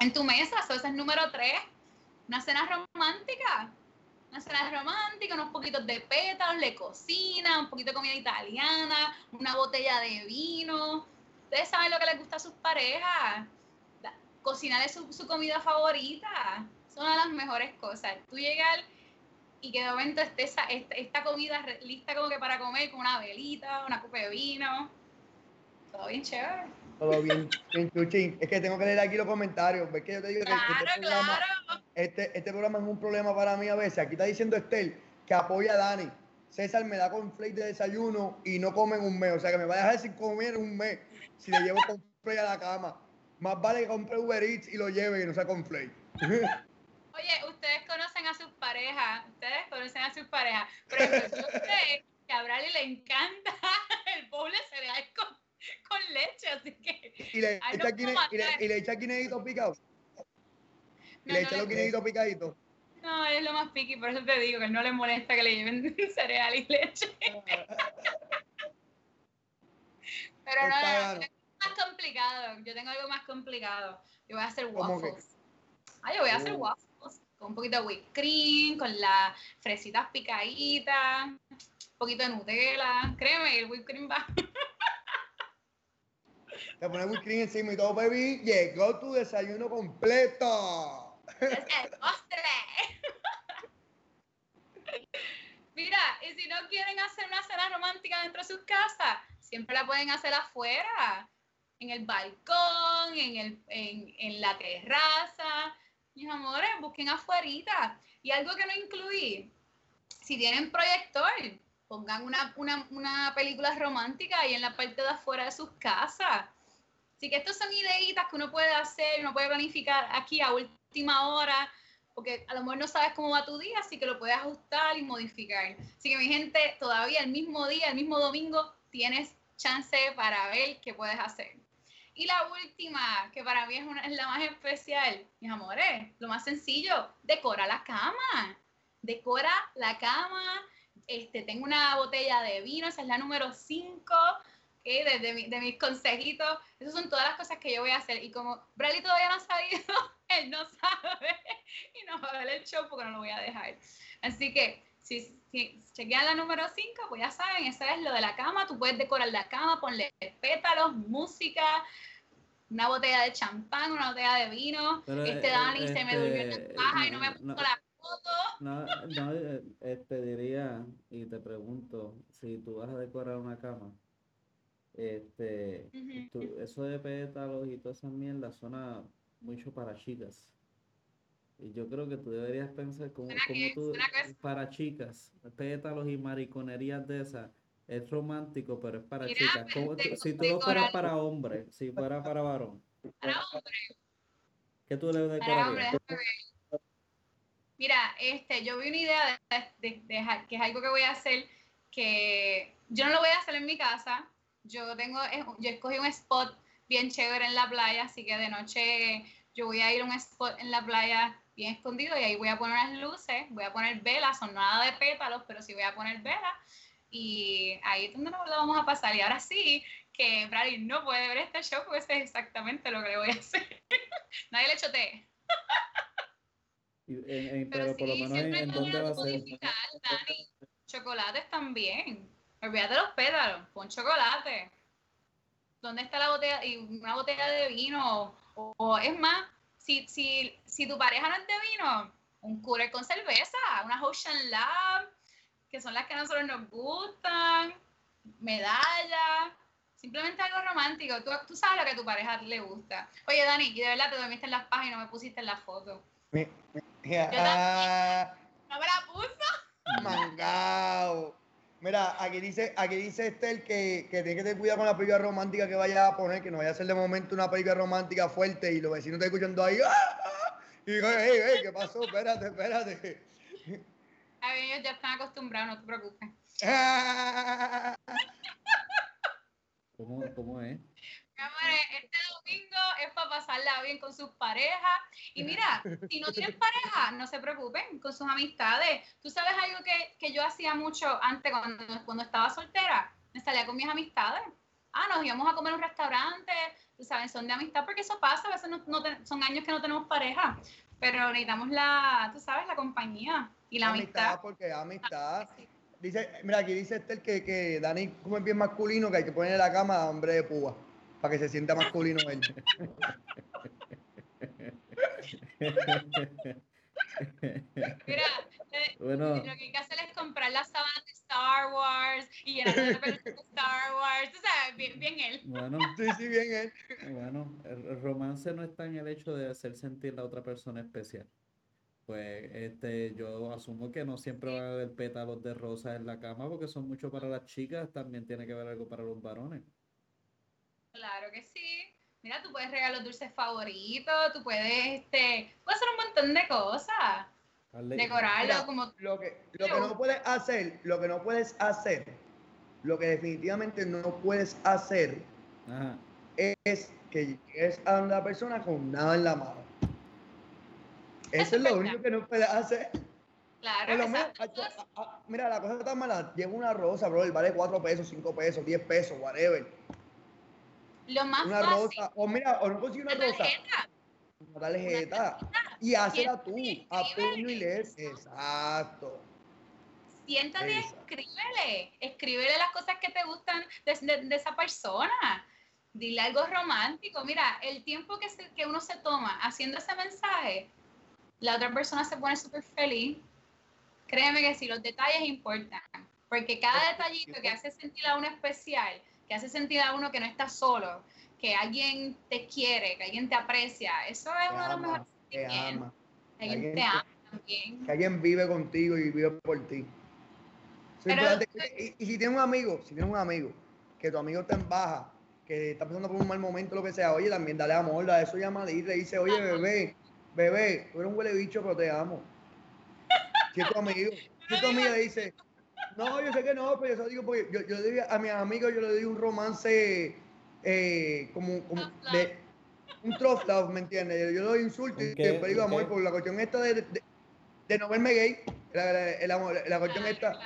[SPEAKER 2] en tu mesa, eso es el número 3. Una cena romántica. Una cena romántica, unos poquitos de pétalos, le cocina, un poquito de comida italiana, una botella de vino ustedes saben lo que les gusta a sus parejas. Cocinarle su, su comida favorita. Son las mejores cosas. Tú llegar y que de momento esté esta, esta, comida lista como que para comer con una velita, una copa de vino. Todo bien chévere.
[SPEAKER 1] Todo bien, bien chuchín. Es que tengo que leer aquí los comentarios. ¿Ves que yo te digo
[SPEAKER 2] claro, que este programa,
[SPEAKER 1] claro. Este, este programa es un problema para mí a veces. Aquí está diciendo Estel que apoya a Dani. César me da conflate de desayuno y no come en un mes. O sea que me va a dejar sin comer un mes si le llevo con a la cama. más vale que compre Uber Eats y lo lleve y no sea con Flake. <laughs>
[SPEAKER 2] Oye, ustedes conocen a sus parejas, ustedes conocen a sus parejas. Ejemplo, yo sé que a Bradley le encanta <laughs> el bowl de cereal con, con leche, así que.
[SPEAKER 1] Y le echa,
[SPEAKER 2] no
[SPEAKER 1] y le,
[SPEAKER 2] matar.
[SPEAKER 1] y le echa. Y
[SPEAKER 2] No,
[SPEAKER 1] le
[SPEAKER 2] no
[SPEAKER 1] echa los guineitos picaditos.
[SPEAKER 2] No, es lo más piqui, por eso te digo que no le molesta que le lleven <laughs> cereal y leche. Pero no, no, no, más complicado. Yo tengo algo más complicado. Yo voy a hacer waffles. Ah, yo voy a hacer
[SPEAKER 3] Oh.
[SPEAKER 2] waffles con un poquito de whipped cream, con las fresitas picaditas, un poquito de Nutella. Créeme, el whipped cream va. <laughs>
[SPEAKER 1] Te pones whipped cream encima y todo, baby. Llegó tu desayuno completo.
[SPEAKER 2] Es el <laughs> postre. Mira, y si no quieren hacer una cena romántica dentro de sus casas, siempre la pueden hacer afuera, en el balcón, en, el, en, en la terraza. Mis amores, busquen afuerita. Y algo que no incluí, si tienen proyector, pongan una, una, una película romántica ahí en la parte de afuera de sus casas. Así que estas son ideitas que uno puede hacer, uno puede planificar aquí a última hora, porque a lo mejor no sabes cómo va tu día, así que lo puedes ajustar y modificar. Así que mi gente, todavía el mismo día, el mismo domingo, tienes chance para ver qué puedes hacer. Y la última, que para mí es, una, es la más especial, mis amores, lo más sencillo, decora la cama. Decora la cama. Este, tengo una botella de vino, esa es la número 5, de, de, mi- de mis consejitos. Esas son todas las cosas que yo voy a hacer. Y como Bradley todavía no ha salido, <laughs> él no sabe y no va a ver el show porque no lo voy a dejar. Así que si, si chequean la número 5, pues ya saben, eso es lo de la cama. Tú puedes decorar la cama, ponle pétalos, música, una botella de champán, una botella de vino.
[SPEAKER 3] Pero,
[SPEAKER 2] este
[SPEAKER 3] eh,
[SPEAKER 2] Dani se me durmió en
[SPEAKER 3] este,
[SPEAKER 2] la caja y no me puso
[SPEAKER 3] no.
[SPEAKER 2] la foto.
[SPEAKER 3] No, no, eh, este diría y te pregunto, si tú vas a decorar una cama, este, tú- eso de pétalos y todas esas mierdas suena mucho para chicas. Y yo creo que tú deberías pensar como, como tú, para chicas, pétalos y mariconerías de esas, es romántico, pero es para
[SPEAKER 2] Mira,
[SPEAKER 3] chicas. Como tú- si tú lo fueras para hombre, si fuera para varón,
[SPEAKER 2] Para hombre,
[SPEAKER 3] ¿qué tú le
[SPEAKER 2] para hombre,
[SPEAKER 3] decorarías?
[SPEAKER 2] déjame ver. Mira, este, yo vi una idea de, de- de- que es algo que voy a hacer que yo no lo voy a hacer en mi casa. Yo tengo, yo escogí un spot bien chévere en la playa, así que de noche yo voy a ir a un spot en la playa bien escondido y ahí voy a poner unas luces, voy a poner velas, son nada de pétalos, pero sí voy a poner velas y ahí es donde nos lo vamos a pasar. Y ahora sí, que Bradley no puede ver este show porque eso es exactamente lo que le voy a hacer. <laughs> Nadie le chotee.
[SPEAKER 3] Y en- en-
[SPEAKER 2] Pero,
[SPEAKER 3] pero por lo
[SPEAKER 2] sí,
[SPEAKER 3] menos en,
[SPEAKER 2] siempre
[SPEAKER 3] en dónde va a
[SPEAKER 2] lo
[SPEAKER 3] ser.
[SPEAKER 2] Dani. Chocolates también. Olvídate los pétalos, pon chocolate. ¿Dónde está la botella? Y una botella de vino. O, o es más, si, si, si tu pareja no es de vino, un cooler con cerveza, una Ocean Lab, que son las que a nosotros nos gustan, medallas, simplemente algo romántico. Tú, tú sabes lo que a tu pareja le gusta. Oye, Dani, y de verdad te dormiste en las páginas y no me pusiste en la foto.
[SPEAKER 1] Mi- mi- ah,
[SPEAKER 2] No me la puso.
[SPEAKER 1] mangao. Mira, aquí dice, aquí dice Estel que, que tiene que tener cuidado con la película romántica que vaya a poner, que no vaya a ser de momento una película romántica fuerte y los vecinos te escuchando ahí. ¡ah! ah! Y digo, hey, hey, ¿qué pasó? Espérate, espérate.
[SPEAKER 2] A ver, ellos ya están acostumbrados, no te preocupes. <laughs>
[SPEAKER 3] ¿Cómo, cómo es?
[SPEAKER 2] Este domingo es para pasarla bien con sus parejas. Y mira, si no tienen pareja, no se preocupen con sus amistades. Tú sabes algo que, que yo hacía mucho antes cuando, cuando estaba soltera. Me salía con mis amistades. Ah, nos íbamos a comer a un restaurante. Tú sabes, son de amistad porque eso pasa. A veces no, no ten- son años que no tenemos pareja. Pero necesitamos la, tú sabes, la compañía y la amistad.
[SPEAKER 1] porque amistad. Dice, mira, aquí dice Estel que, que Dani como es bien masculino, que hay que ponerle la cama a hombre de púa, para que se sienta masculino él.
[SPEAKER 2] Mira, eh,
[SPEAKER 3] Bueno,
[SPEAKER 2] Lo que hay que hacer es comprar las sábanas de Star Wars y llenar de Star Wars. Tú sabes, bien, bien él.
[SPEAKER 3] bueno,
[SPEAKER 1] Sí, sí, bien él.
[SPEAKER 3] bueno, el, el romance no está en el hecho de hacer sentir a la otra persona especial. Pues este, yo asumo que no siempre va a haber pétalos de rosa en la cama porque son mucho para las chicas, también tiene que haber algo para los varones.
[SPEAKER 2] Claro que sí. Mira, tú puedes regalar los dulces favoritos, tú puedes, este, puedes hacer un montón de cosas. Decorarlo como...
[SPEAKER 1] Lo que, lo que no puedes hacer, lo que no puedes hacer, lo que definitivamente no puedes hacer es que llegues a una persona con nada en la mano. Eso es lo único que no puedes hacer.
[SPEAKER 2] Claro.
[SPEAKER 1] mira, la cosa está mala. Llevo una rosa, bro, vale 4 pesos, 5 pesos, 10 pesos, whatever.
[SPEAKER 2] Lo más
[SPEAKER 1] una rosa. O mira, o no consigo una, rosa. Una tarjeta. Y hazla tú, a puño y lees. Exacto.
[SPEAKER 2] Siéntate, escríbele. Escríbele las cosas que te gustan de, esa persona. Dile algo romántico. Mira, el tiempo que, que uno se toma haciendo ese mensaje, la otra persona se pone súper feliz Créeme que sí, los detalles importan, porque cada detallito que hace sentir a uno especial, que hace sentir a uno que no está solo, que alguien te quiere, que alguien te aprecia, eso es uno de los mejores
[SPEAKER 1] Que ama.
[SPEAKER 2] Alguien, te ama también.
[SPEAKER 1] Que alguien vive contigo y vive por ti. y, si tienes un amigo, si tienes un amigo, que tu amigo está en baja, que está pasando por un mal momento, lo que sea, oye, también dale amor, da eso llama y le dice, oye, bebé, bebé, tú eres un huele bicho, pero te amo. Si tu amigo, si tu amiga dice, no, yo sé que no, pero yo digo, porque yo, yo le digo a mis amigos, yo le doy un romance eh, como, como de un trough love, ¿me entiendes? Yo le doy insulto y siempre digo amor por la cuestión esta de, de, de no verme gay, la, la, la, cuestión esta.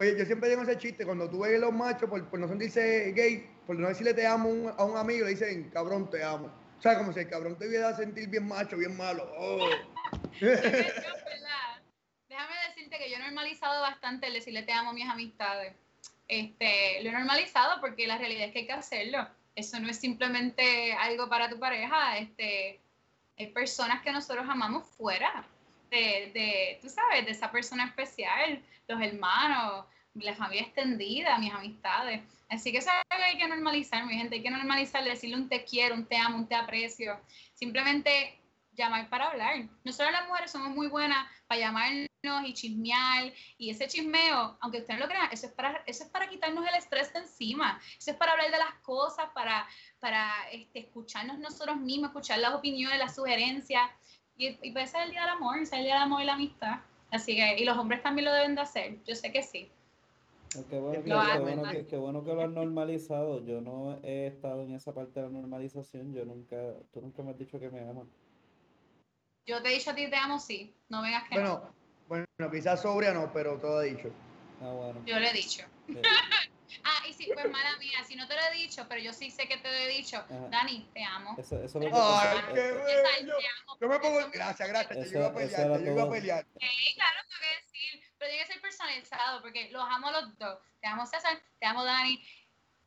[SPEAKER 1] Oye, yo siempre digo ese chiste, cuando tú ves a los machos por, por no sentirse gay, por no decirle te amo a un amigo, le dicen, cabrón, te amo. O sea, como si el cabrón te viera a sentir bien macho, bien malo. Oh.
[SPEAKER 2] Que yo he normalizado bastante el decirle te amo a mis amistades. Este, lo he normalizado porque la realidad es que hay que hacerlo. Eso no es simplemente algo para tu pareja. Este, hay personas que nosotros amamos fuera de, de, tú sabes, de esa persona especial, los hermanos, la familia extendida, mis amistades. Así que eso es algo que hay que normalizar, mi gente. Hay que normalizar, decirle un te quiero, un te amo, un te aprecio. Simplemente llamar para hablar. Nosotros las mujeres somos muy buenas para llamarnos y chismear y ese chismeo, aunque ustedes no lo crean, eso es para eso es para quitarnos el estrés de encima. Eso es para hablar de las cosas, para para este, escucharnos nosotros mismos, escuchar las opiniones, las sugerencias y, y pues ese es el día del amor, ese es el día del amor y la amistad. Así que y los hombres también lo deben de hacer. Yo sé que sí.
[SPEAKER 3] Qué bueno, que, bueno que, qué bueno que lo han normalizado. Yo no he estado en esa parte de la normalización. Yo nunca, tú nunca me has dicho que me amas.
[SPEAKER 2] Yo te he dicho a ti te amo, sí. No vengas que
[SPEAKER 1] bueno, Bueno, quizás sobria no, pero todo ha dicho.
[SPEAKER 3] Ah, bueno.
[SPEAKER 2] Yo le he dicho. <laughs> ah, y si, pues mala mía, si no te lo he dicho, pero yo sí sé que te lo he dicho. Dani, te amo.
[SPEAKER 3] Eso, eso
[SPEAKER 1] lo Ay, qué bello. Yo me pongo... Gracias, gracias. Te iba a pelear, te iba a pelear.
[SPEAKER 2] Sí, claro, tengo que decir. Pero tiene que ser personalizado, porque los amo los dos. Te amo César, te amo Dani.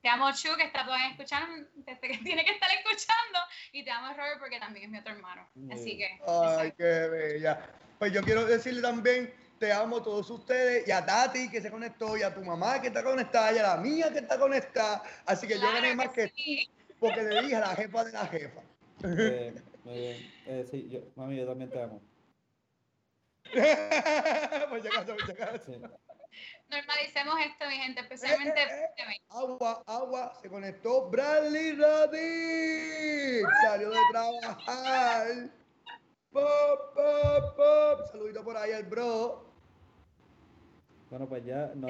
[SPEAKER 2] Te amo Chu, que está todavía escuchando, que tiene que estar escuchando. Y te amo Robert porque también es mi otro hermano. Así que.
[SPEAKER 1] Ay, qué bella. Pues yo quiero decirle también, te amo a todos ustedes, y a Tati que se conectó, y a tu mamá que está conectada, y a la mía que está conectada. Así que yo gané más que, tú, <laughs> porque le dije a la jefa de la jefa.
[SPEAKER 3] muy bien. Eh, sí, yo, mami, yo también te amo.
[SPEAKER 1] pues llegaste, pues llegaste.
[SPEAKER 2] Normalicemos esto, mi gente, especialmente. Eh, eh,
[SPEAKER 1] eh. agua, agua, se conectó Bradley Radic. Salió de trabajar. Pop, pop, pop. Saludito por ahí al bro.
[SPEAKER 3] Bueno, pues ya no,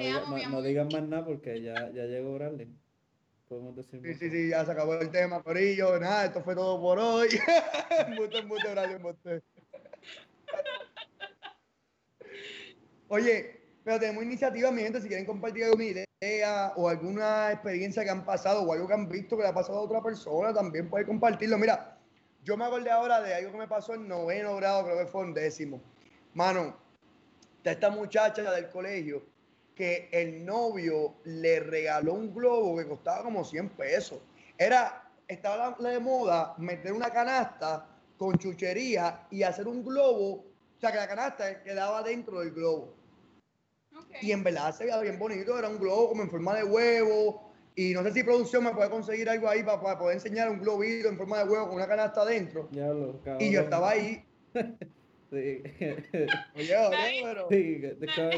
[SPEAKER 3] no, digan más nada porque ya, ya llegó Bradley. Podemos decir.
[SPEAKER 1] Sí, sí, sí, ya se acabó el tema, Corillo. Nada, esto fue todo por hoy. mucho, mucho gracias, Oye, pero tenemos iniciativas, mi gente, si quieren compartir alguna idea o alguna experiencia que han pasado o algo que han visto que le ha pasado a otra persona, también pueden compartirlo. Mira, yo me acordé ahora de algo que me pasó en noveno grado, creo que fue en décimo. Mano, está esta muchacha del colegio que el novio le regaló un globo que costaba como 100 pesos. Era, estaba de moda meter una canasta con chuchería y hacer un globo, o sea, que la canasta quedaba dentro del globo. Y en verdad se veía bien bonito, era un globo como en forma de huevo. Y no sé si producción me puede conseguir algo ahí para, poder enseñar un globito en forma de huevo con una canasta adentro. y yo estaba ahí. <laughs>
[SPEAKER 3] sí.
[SPEAKER 1] Oye, oye, pero.
[SPEAKER 3] Sí,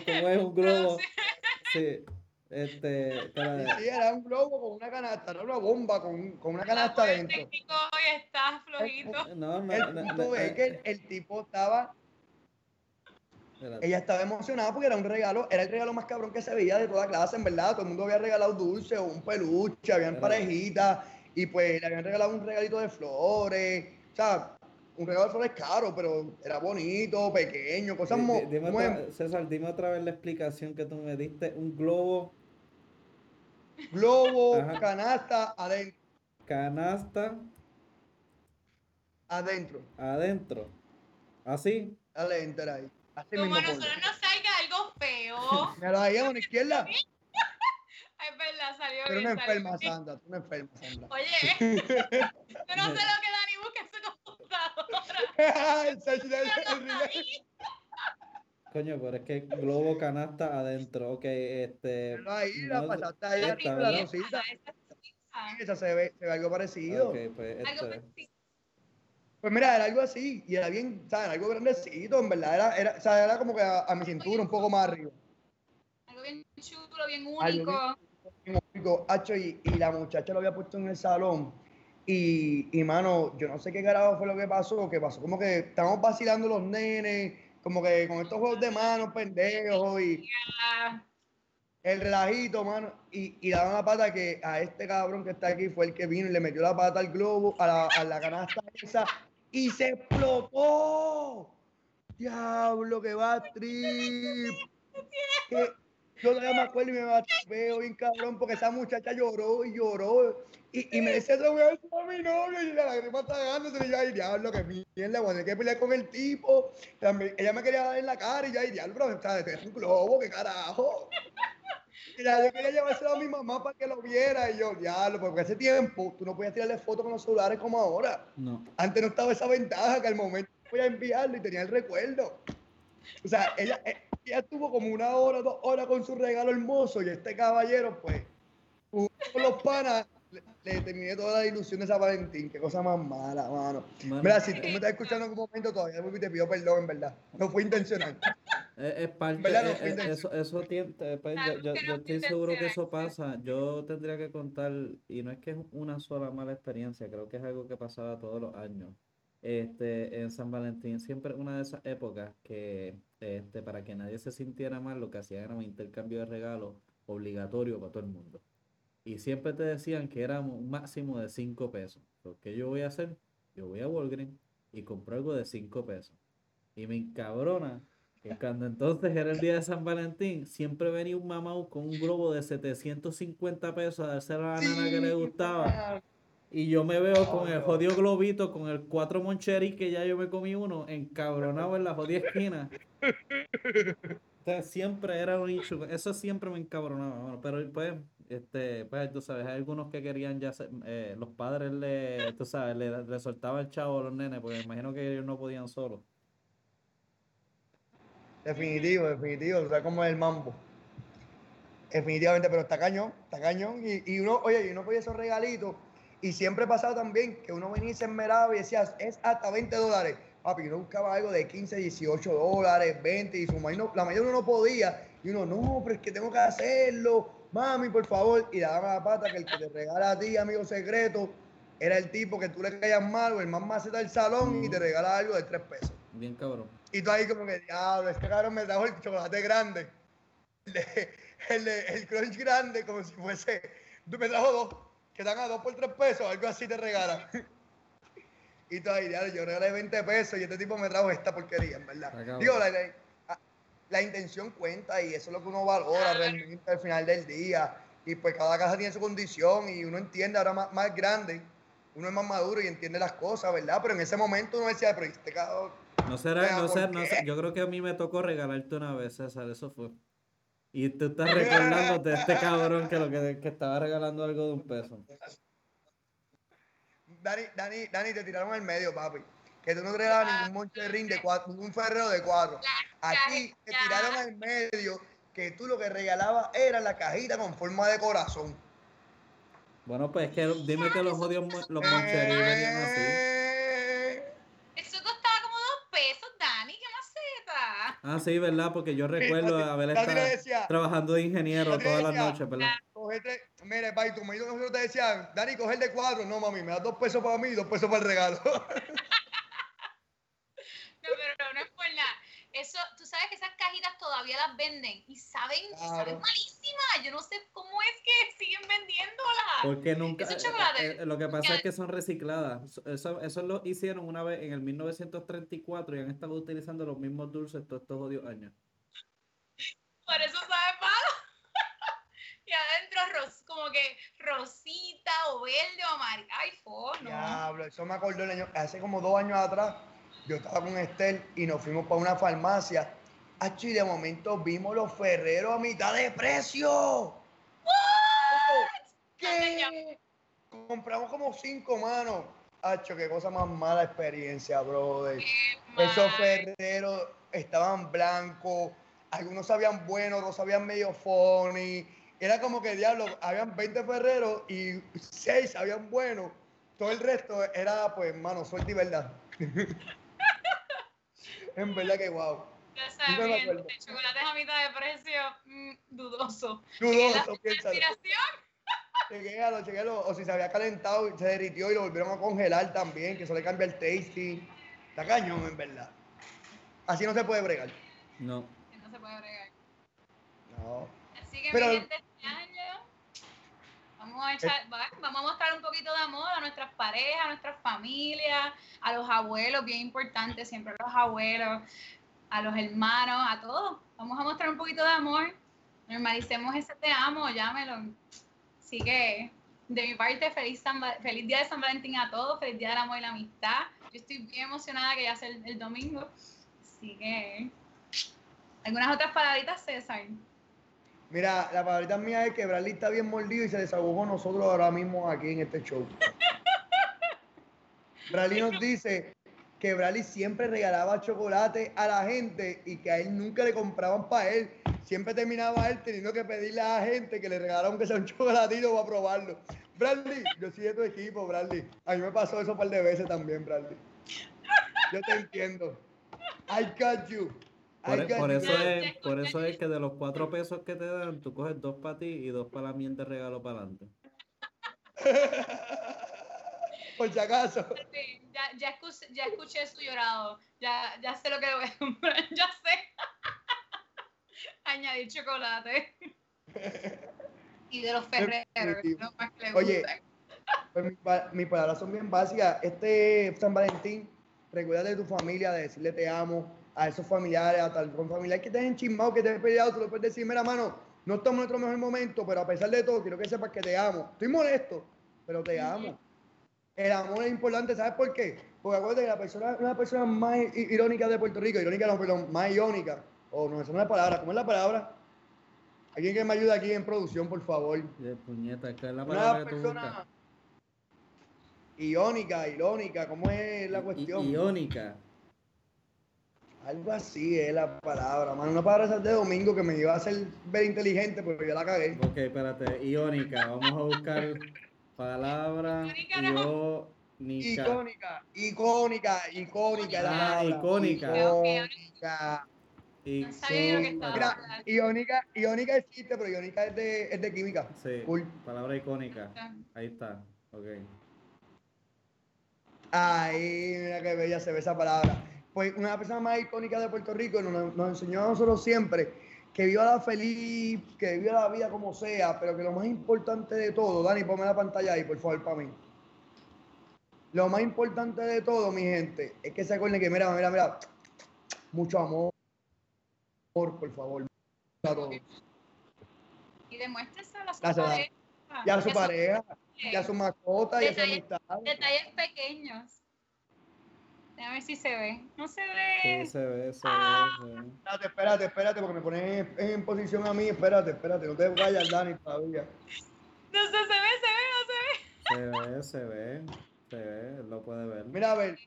[SPEAKER 3] como es un globo. Sí. Este, <laughs>
[SPEAKER 1] Sí, era un globo con una canasta, era una bomba con, con una canasta dentro.
[SPEAKER 2] El técnico hoy está flojito.
[SPEAKER 3] No, no,
[SPEAKER 1] el punto es que el, tipo estaba ella estaba emocionada porque era un regalo, era el regalo más cabrón que se veía de toda clase, en verdad. Todo el mundo había regalado dulce o un peluche, habían parejitas, y pues le habían regalado un regalito de flores. O sea, un regalo de flores caro, pero era bonito, pequeño, cosas muy.
[SPEAKER 3] César, dime otra vez la explicación que tú me diste. Un globo
[SPEAKER 1] Globo, canasta, adentro.
[SPEAKER 3] Canasta.
[SPEAKER 1] Adentro.
[SPEAKER 3] Adentro. Así.
[SPEAKER 1] Dale, enter ahí.
[SPEAKER 2] Así Como mismo nosotros no salga algo feo. <laughs>
[SPEAKER 1] Mira ahí a la izquierda. <laughs>
[SPEAKER 2] Es verdad, salió
[SPEAKER 1] Pero bien. Pero una enferma, Sandra. Tú una enferma, Sandra.
[SPEAKER 2] Oye, <laughs> yo no sé lo que Dani busca en su computadora.
[SPEAKER 3] el Coño, pero es que globo canasta adentro, ok, este...
[SPEAKER 1] Pero ahí la pasaste ahí arriba, la rosita. Esa se ve, se ve algo parecido.
[SPEAKER 3] Ok, pues este...
[SPEAKER 1] Pues mira, era algo así, y era bien, ¿sabes? Algo grandecito, en verdad, era, era, o sea, era como que a, mi cintura, un poco más arriba.
[SPEAKER 2] Algo bien chulo, bien único.
[SPEAKER 1] bien, único, Hacho, y, y, la muchacha lo había puesto en el salón, y, y mano, yo no sé qué carajo fue lo que pasó, que pasó como que estábamos vacilando los nenes, como que con estos juegos de manos pendejos y el relajito, mano, y, y daban la pata que a este cabrón que está aquí fue el que vino y le metió la pata al globo, a la, a la canasta esa, y se explotó. Diablo, que va trip. Que, yo todavía me acuerdo y me veo bien cabrón porque esa muchacha lloró y lloró. Y, y me decía, se voy a a mi novio y la lágrima está dándose. Y yo, ay, diablo, que mierda, bueno, hay que pelear con el tipo. También, ella me quería dar en la cara y ya, ay, diablo, pero sea, es un globo, qué carajo. Ya, yo quería llevárselo a mi mamá para que lo viera. Y yo, diablo, porque ese tiempo tú no podías tirarle fotos con los celulares como ahora.
[SPEAKER 3] No.
[SPEAKER 1] Antes no estaba esa ventaja que al momento voy a enviarlo y tenía el recuerdo. O sea, ella, eh, ella estuvo como una hora, dos horas con su regalo hermoso y este caballero, pues, con los panas, le, terminé toda la ilusión de San Valentín. Qué cosa más mala, mano. Mira, si tú me estás escuchando en algún momento todavía, te pido perdón, en verdad. No fue intencional. <laughs>
[SPEAKER 3] Es, parte, de eso, eso tiene, pues, yo, yo, estoy seguro que eso pasa. Yo tendría que contar, y no es que es una sola mala experiencia, creo que es algo que pasaba todos los años. Este, en San Valentín, siempre una de esas épocas que, este, para que nadie se sintiera mal, lo que hacían era un intercambio de regalos obligatorio para todo el mundo. Y siempre te decían que era un máximo de 5 pesos. Lo que yo voy a hacer, yo voy a Walgreens y compro algo de 5 pesos. Y me encabrona que <laughs> cuando entonces era el día de San Valentín, siempre venía un mamau con un globo de 750 pesos a darse a la nana que le gustaba. Y yo me veo con el jodido globito, con el cuatro moncheri que ya yo me comí uno, encabronado en la jodida esquina. <laughs> siempre era un issue. Eso siempre me encabronaba, pero pues, este, pues tú sabes, hay algunos que querían ya eh, los padres le, tú sabes, le, soltaban el chavo a los nenes, porque imagino que ellos no podían solos.
[SPEAKER 1] Definitivo, definitivo, o sea, como el mambo. Definitivamente, pero está cañón, está cañón. Y, y uno, oye, y uno podía esos regalitos y siempre pasaba también que uno venía y se esmeraba y decía, es hasta 20 dólares. Papi, uno buscaba algo de 15, 18 dólares, 20, y su la mayoría uno no podía. Y uno, no, pero es que tengo que hacerlo. Mami, por favor. Y daba la pata que el que te regala a ti, amigo secreto, era el tipo que tú le caías mal o el más maceta del salón y te regala algo de 3 pesos.
[SPEAKER 3] Bien cabrón.
[SPEAKER 1] Y tú ahí como que, diablo, este cabrón me trajo el chocolate grande. El, el crunch grande, como si fuese, tú me trajo dos que dan a dos por tres pesos, algo así te regalan. <laughs> y todavía yo regalé 20 pesos y este tipo me trajo esta porquería, en verdad. Digo, la, ah, la, intención cuenta y eso es lo que uno valora realmente al final del día. Y pues cada casa tiene su condición y uno entiende ahora más, más grande, uno es más maduro y entiende las cosas, ¿verdad? Pero en ese momento uno decía, pero este cabrón.
[SPEAKER 3] No será, no sé, no sé. Yo creo que a mí me tocó regalarte una vez, César, eso fue. Y tú estás <laughs> recordando de este cabrón que lo que, que, estaba regalando algo de un peso.
[SPEAKER 1] Dani, Dani, Dani, te tiraron al medio, papi. Que tú no regalas ningún moncherrín de cuatro, ningún ferrero de cuatro. Aquí te tiraron al medio que tú lo que regalabas era la cajita con forma de corazón.
[SPEAKER 3] Bueno, pues es que dime que los odios los moncherrín venían así.
[SPEAKER 2] Eso costaba como dos pesos, Dani. qué maceta.
[SPEAKER 3] Ah, sí, ¿verdad? Porque yo recuerdo haber estado
[SPEAKER 1] decía,
[SPEAKER 3] trabajando de ingeniero todas las noches, ¿verdad?
[SPEAKER 1] cogete, mire, pai, tu marido nosotros te decían, Dani, coge el de cuatro. No, mami, me das dos pesos para mí y dos pesos para el regalo. <laughs>
[SPEAKER 2] No, pero no es por nada. Eso, tú sabes que esas cajitas todavía las venden y saben,
[SPEAKER 1] Claro.
[SPEAKER 2] saben malísimas. Yo no sé cómo es que <laughs> siguen vendiéndolas.
[SPEAKER 3] Porque nunca. Eh,
[SPEAKER 2] chocolate,
[SPEAKER 3] eh, eh, lo que pasa
[SPEAKER 2] nunca-
[SPEAKER 3] es que son recicladas. Eso, eso lo hicieron una vez en el 1934 y han estado utilizando los mismos dulces todos estos odios años.
[SPEAKER 2] Por eso sabe malo. <laughs> y adentro ros, como que rosita o verde o amarillo. Ay, fo, no.
[SPEAKER 1] Diablo, eso me acordó el año, hace como dos años atrás. Yo estaba con Estel y nos fuimos para una farmacia. Y de momento vimos los ferreros a mitad de precio. ¿Qué? Compramos como cinco manos. Hacho, qué cosa más mala experiencia, brother. Esos ferreros estaban blancos, algunos sabían bueno, otros sabían medio funny. Era como que, diablo, habían 20 ferreros y 6 sabían bueno. Todo el resto era, pues, mano, suerte y verdad. <laughs> en verdad que wow.
[SPEAKER 2] Ya sabes, gente, chocolates a mitad de precio, mm, dudoso.
[SPEAKER 1] Dudoso,
[SPEAKER 2] inspiración,
[SPEAKER 1] Chequéalo, chequéalo. O si se había calentado y se derritió y lo volvieron a congelar también, que eso le cambia el tasting. Está cañón, en verdad. Así no se puede bregar.
[SPEAKER 3] No.
[SPEAKER 2] no se puede bregar.
[SPEAKER 1] No.
[SPEAKER 2] Así que
[SPEAKER 1] Pero-
[SPEAKER 2] mi gente, vamos a echar, va- vamos a mostrar un poquito de amor a nuestras parejas, a nuestras familias, a los abuelos, bien importante, siempre los abuelos, a los hermanos, a todos. Vamos a mostrar un poquito de amor. Normalicemos ese te amo, llámelo. Así que, de mi parte, feliz, San feliz día de San Valentín a todos, feliz día del amor y la amistad. Yo estoy bien emocionada que ya sea el, el domingo. Así que, ¿algunas otras palabritas, César?
[SPEAKER 1] Mira, la palabrita mía es que Bradley está bien mordido y se desahogó nosotros ahora mismo aquí en este show. Bradley nos dice que Bradley siempre regalaba chocolate a la gente y que a él nunca le compraban para él. Siempre terminaba él teniendo que pedirle a la gente que le regalara aunque sea un <laughs> chocolatito para probarlo. Bradley, yo soy de tu equipo, Bradley. A mí me pasó eso un par de veces también, Bradley. Yo te entiendo. I got you. I
[SPEAKER 3] Por, eso es, por eso es que de los cuatro pesos que te dan, tú coges dos para ti y dos para la miel de regalo para adelante. <laughs>
[SPEAKER 1] Por si acaso.
[SPEAKER 2] Sí, ya, ya, escuché, ya escuché su llorado. Ya, ya sé lo que voy a comprar. <laughs> Ya sé. Añadir chocolate. y de los ferreros,
[SPEAKER 1] Definitivo.
[SPEAKER 2] lo más que le
[SPEAKER 1] Oye. Pues mis, pa- mis palabras son bien básicas. Este San Valentín, recuerda de tu familia, de decirle te amo a esos familiares, a tal con familiar que te han chismado, que te han peleado, tú le puedes decir, mira, mano, no estamos en nuestro mejor momento, pero a pesar de todo, quiero que sepas que te amo. Estoy molesto, pero te amo. El amor es importante, ¿sabes por qué? Porque acuérdate que la persona, una persona más i- irónica de Puerto Rico, irónica no, perdón, más iónica, o no, esa no es la palabra, ¿cómo es la palabra? Alguien que me ayude aquí en producción, por favor.
[SPEAKER 3] Y puñeta, ¿qué es la
[SPEAKER 1] Una
[SPEAKER 3] palabra que tú
[SPEAKER 1] persona
[SPEAKER 3] buscas?
[SPEAKER 1] iónica, irónica, ¿cómo es la
[SPEAKER 3] I-
[SPEAKER 1] cuestión?
[SPEAKER 3] Iónica.
[SPEAKER 1] Algo así es la palabra, mano. Una palabra esa de domingo que me iba a hacer ver inteligente, pero ya la cagué.
[SPEAKER 3] Ok, espérate, iónica. Vamos a buscar palabra
[SPEAKER 2] Iónica.
[SPEAKER 1] Icónica, icónica, icónica la
[SPEAKER 3] Ah,
[SPEAKER 1] palabra.
[SPEAKER 3] icónica.
[SPEAKER 1] Icónica. Mira, iónica, iónica existe, pero iónica es de, es de química.
[SPEAKER 3] Sí,
[SPEAKER 1] Cool.
[SPEAKER 3] palabra icónica. Ahí está. Ok.
[SPEAKER 1] Ay, mira qué bella se ve esa palabra. Pues una persona más icónica de Puerto Rico nos, nos enseñó a nosotros siempre que viva la feliz, que viva la vida como sea, pero que lo más importante de todo, Dani, ponme la pantalla ahí, por favor, para mí. Lo más importante de todo, mi gente, es que se acuerden que, mira, mira, mira, mucho amor, por favor, a todos.
[SPEAKER 2] Y demuéstraselo a su
[SPEAKER 1] Gracias,
[SPEAKER 2] pareja.
[SPEAKER 1] Y a su pareja, y a su mascota, y a su amistad.
[SPEAKER 2] Detalles pequeños. Déjame ver si se ve. No se
[SPEAKER 3] Sí,
[SPEAKER 2] ve.
[SPEAKER 3] se ve, se
[SPEAKER 2] Ah.
[SPEAKER 3] ve. se ve.
[SPEAKER 1] Espérate, espérate, espérate, porque me pones en, en posición a mí. Espérate, espérate, no te vayas, Dani, todavía.
[SPEAKER 2] No sé, se ve, se ve, no se ve.
[SPEAKER 3] Se ve, se ve. Se ve, lo puede ver.
[SPEAKER 1] Mira, a ver,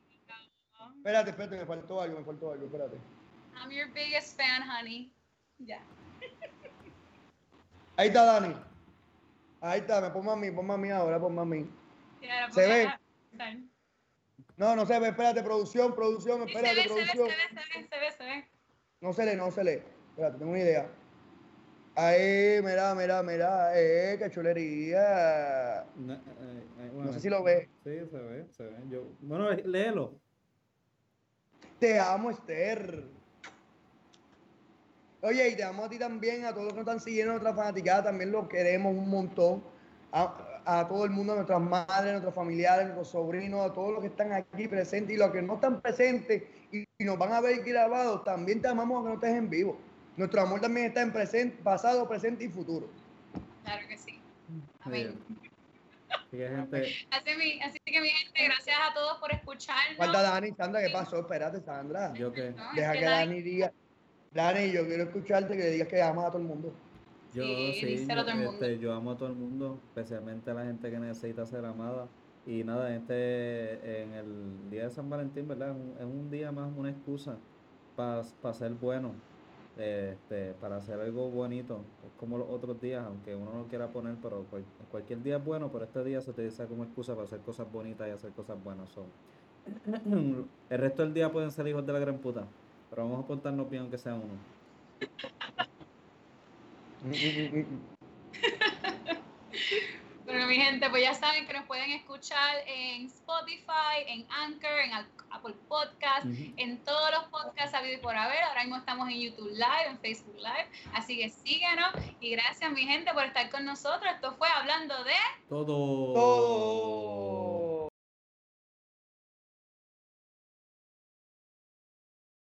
[SPEAKER 1] espérate, espérate, me faltó algo, me faltó algo, espérate.
[SPEAKER 2] I'm your biggest fan, honey. Ya. <laughs>
[SPEAKER 1] Ahí está, Dani. Ahí está, me pongo a mí, ponme a mí ahora, ponme a mí. ¿Se ve?
[SPEAKER 2] ve?
[SPEAKER 1] No, no se ve, espérate, producción, producción,
[SPEAKER 2] Sí, se
[SPEAKER 1] espérate,
[SPEAKER 2] ve, se ve, se
[SPEAKER 1] producción.
[SPEAKER 2] ve, se ve, se ve, se ve.
[SPEAKER 1] No se lee, no se lee. Espérate, tengo una idea. Ahí, mira, mira, mira, eh, qué chulería.
[SPEAKER 3] No, eh, eh,
[SPEAKER 1] No
[SPEAKER 3] bueno,
[SPEAKER 1] sé si lo ves.
[SPEAKER 3] Sí, se ve, se ve. Yo, bueno, eh, léelo.
[SPEAKER 1] Te amo, Esther. Oye, y te amo a ti también, a todos los que nos están siguiendo, a nuestra fanaticada, también los queremos un montón. A, a todo el mundo, a nuestras madres, a nuestros familiares, a nuestros sobrinos, a todos los que están aquí presentes y los que no están presentes y, y nos van a ver grabados, también te amamos aunque no estés en vivo. Nuestro amor también está en presente, pasado, presente y futuro.
[SPEAKER 2] Claro que sí. Amén.
[SPEAKER 3] Así que, gente,
[SPEAKER 2] Así, mi- así que mi gente, gracias a todos por escucharnos.
[SPEAKER 1] Falta Dani, Sandra, ¿qué pasó? Espérate, Sandra.
[SPEAKER 3] yo
[SPEAKER 2] No, es
[SPEAKER 1] Deja
[SPEAKER 2] que
[SPEAKER 1] que
[SPEAKER 2] Dani-
[SPEAKER 1] Dani diga. Dani, yo quiero escucharte que le digas que amas a todo el mundo.
[SPEAKER 3] Yo
[SPEAKER 2] Sí,
[SPEAKER 3] sí,
[SPEAKER 2] díselo a
[SPEAKER 3] yo,
[SPEAKER 2] todo el mundo.
[SPEAKER 3] este, yo amo a todo el mundo, especialmente a la gente que necesita ser amada. Y nada, este, en el día de San Valentín, ¿verdad? Es un, es un día más una excusa para ser bueno, este, para hacer algo bonito. Es como los otros días, aunque uno no quiera poner, pero cual- cualquier día es bueno, pero este día se utiliza como excusa para hacer cosas bonitas y hacer cosas buenas. so. <clears throat> El resto del día pueden ser hijos de la gran puta, pero vamos a portarnos bien aunque sea uno. <laughs>
[SPEAKER 2] Bueno, mi gente, pues ya saben que nos pueden escuchar en Spotify, en Anchor, en Apple Podcast, en todos los podcasts habido y por haber. Ahora mismo estamos en YouTube Live, en Facebook Live. Así que síguenos y gracias, mi gente, por estar con nosotros. Esto fue Hablando de...
[SPEAKER 3] Todo.
[SPEAKER 1] Todo.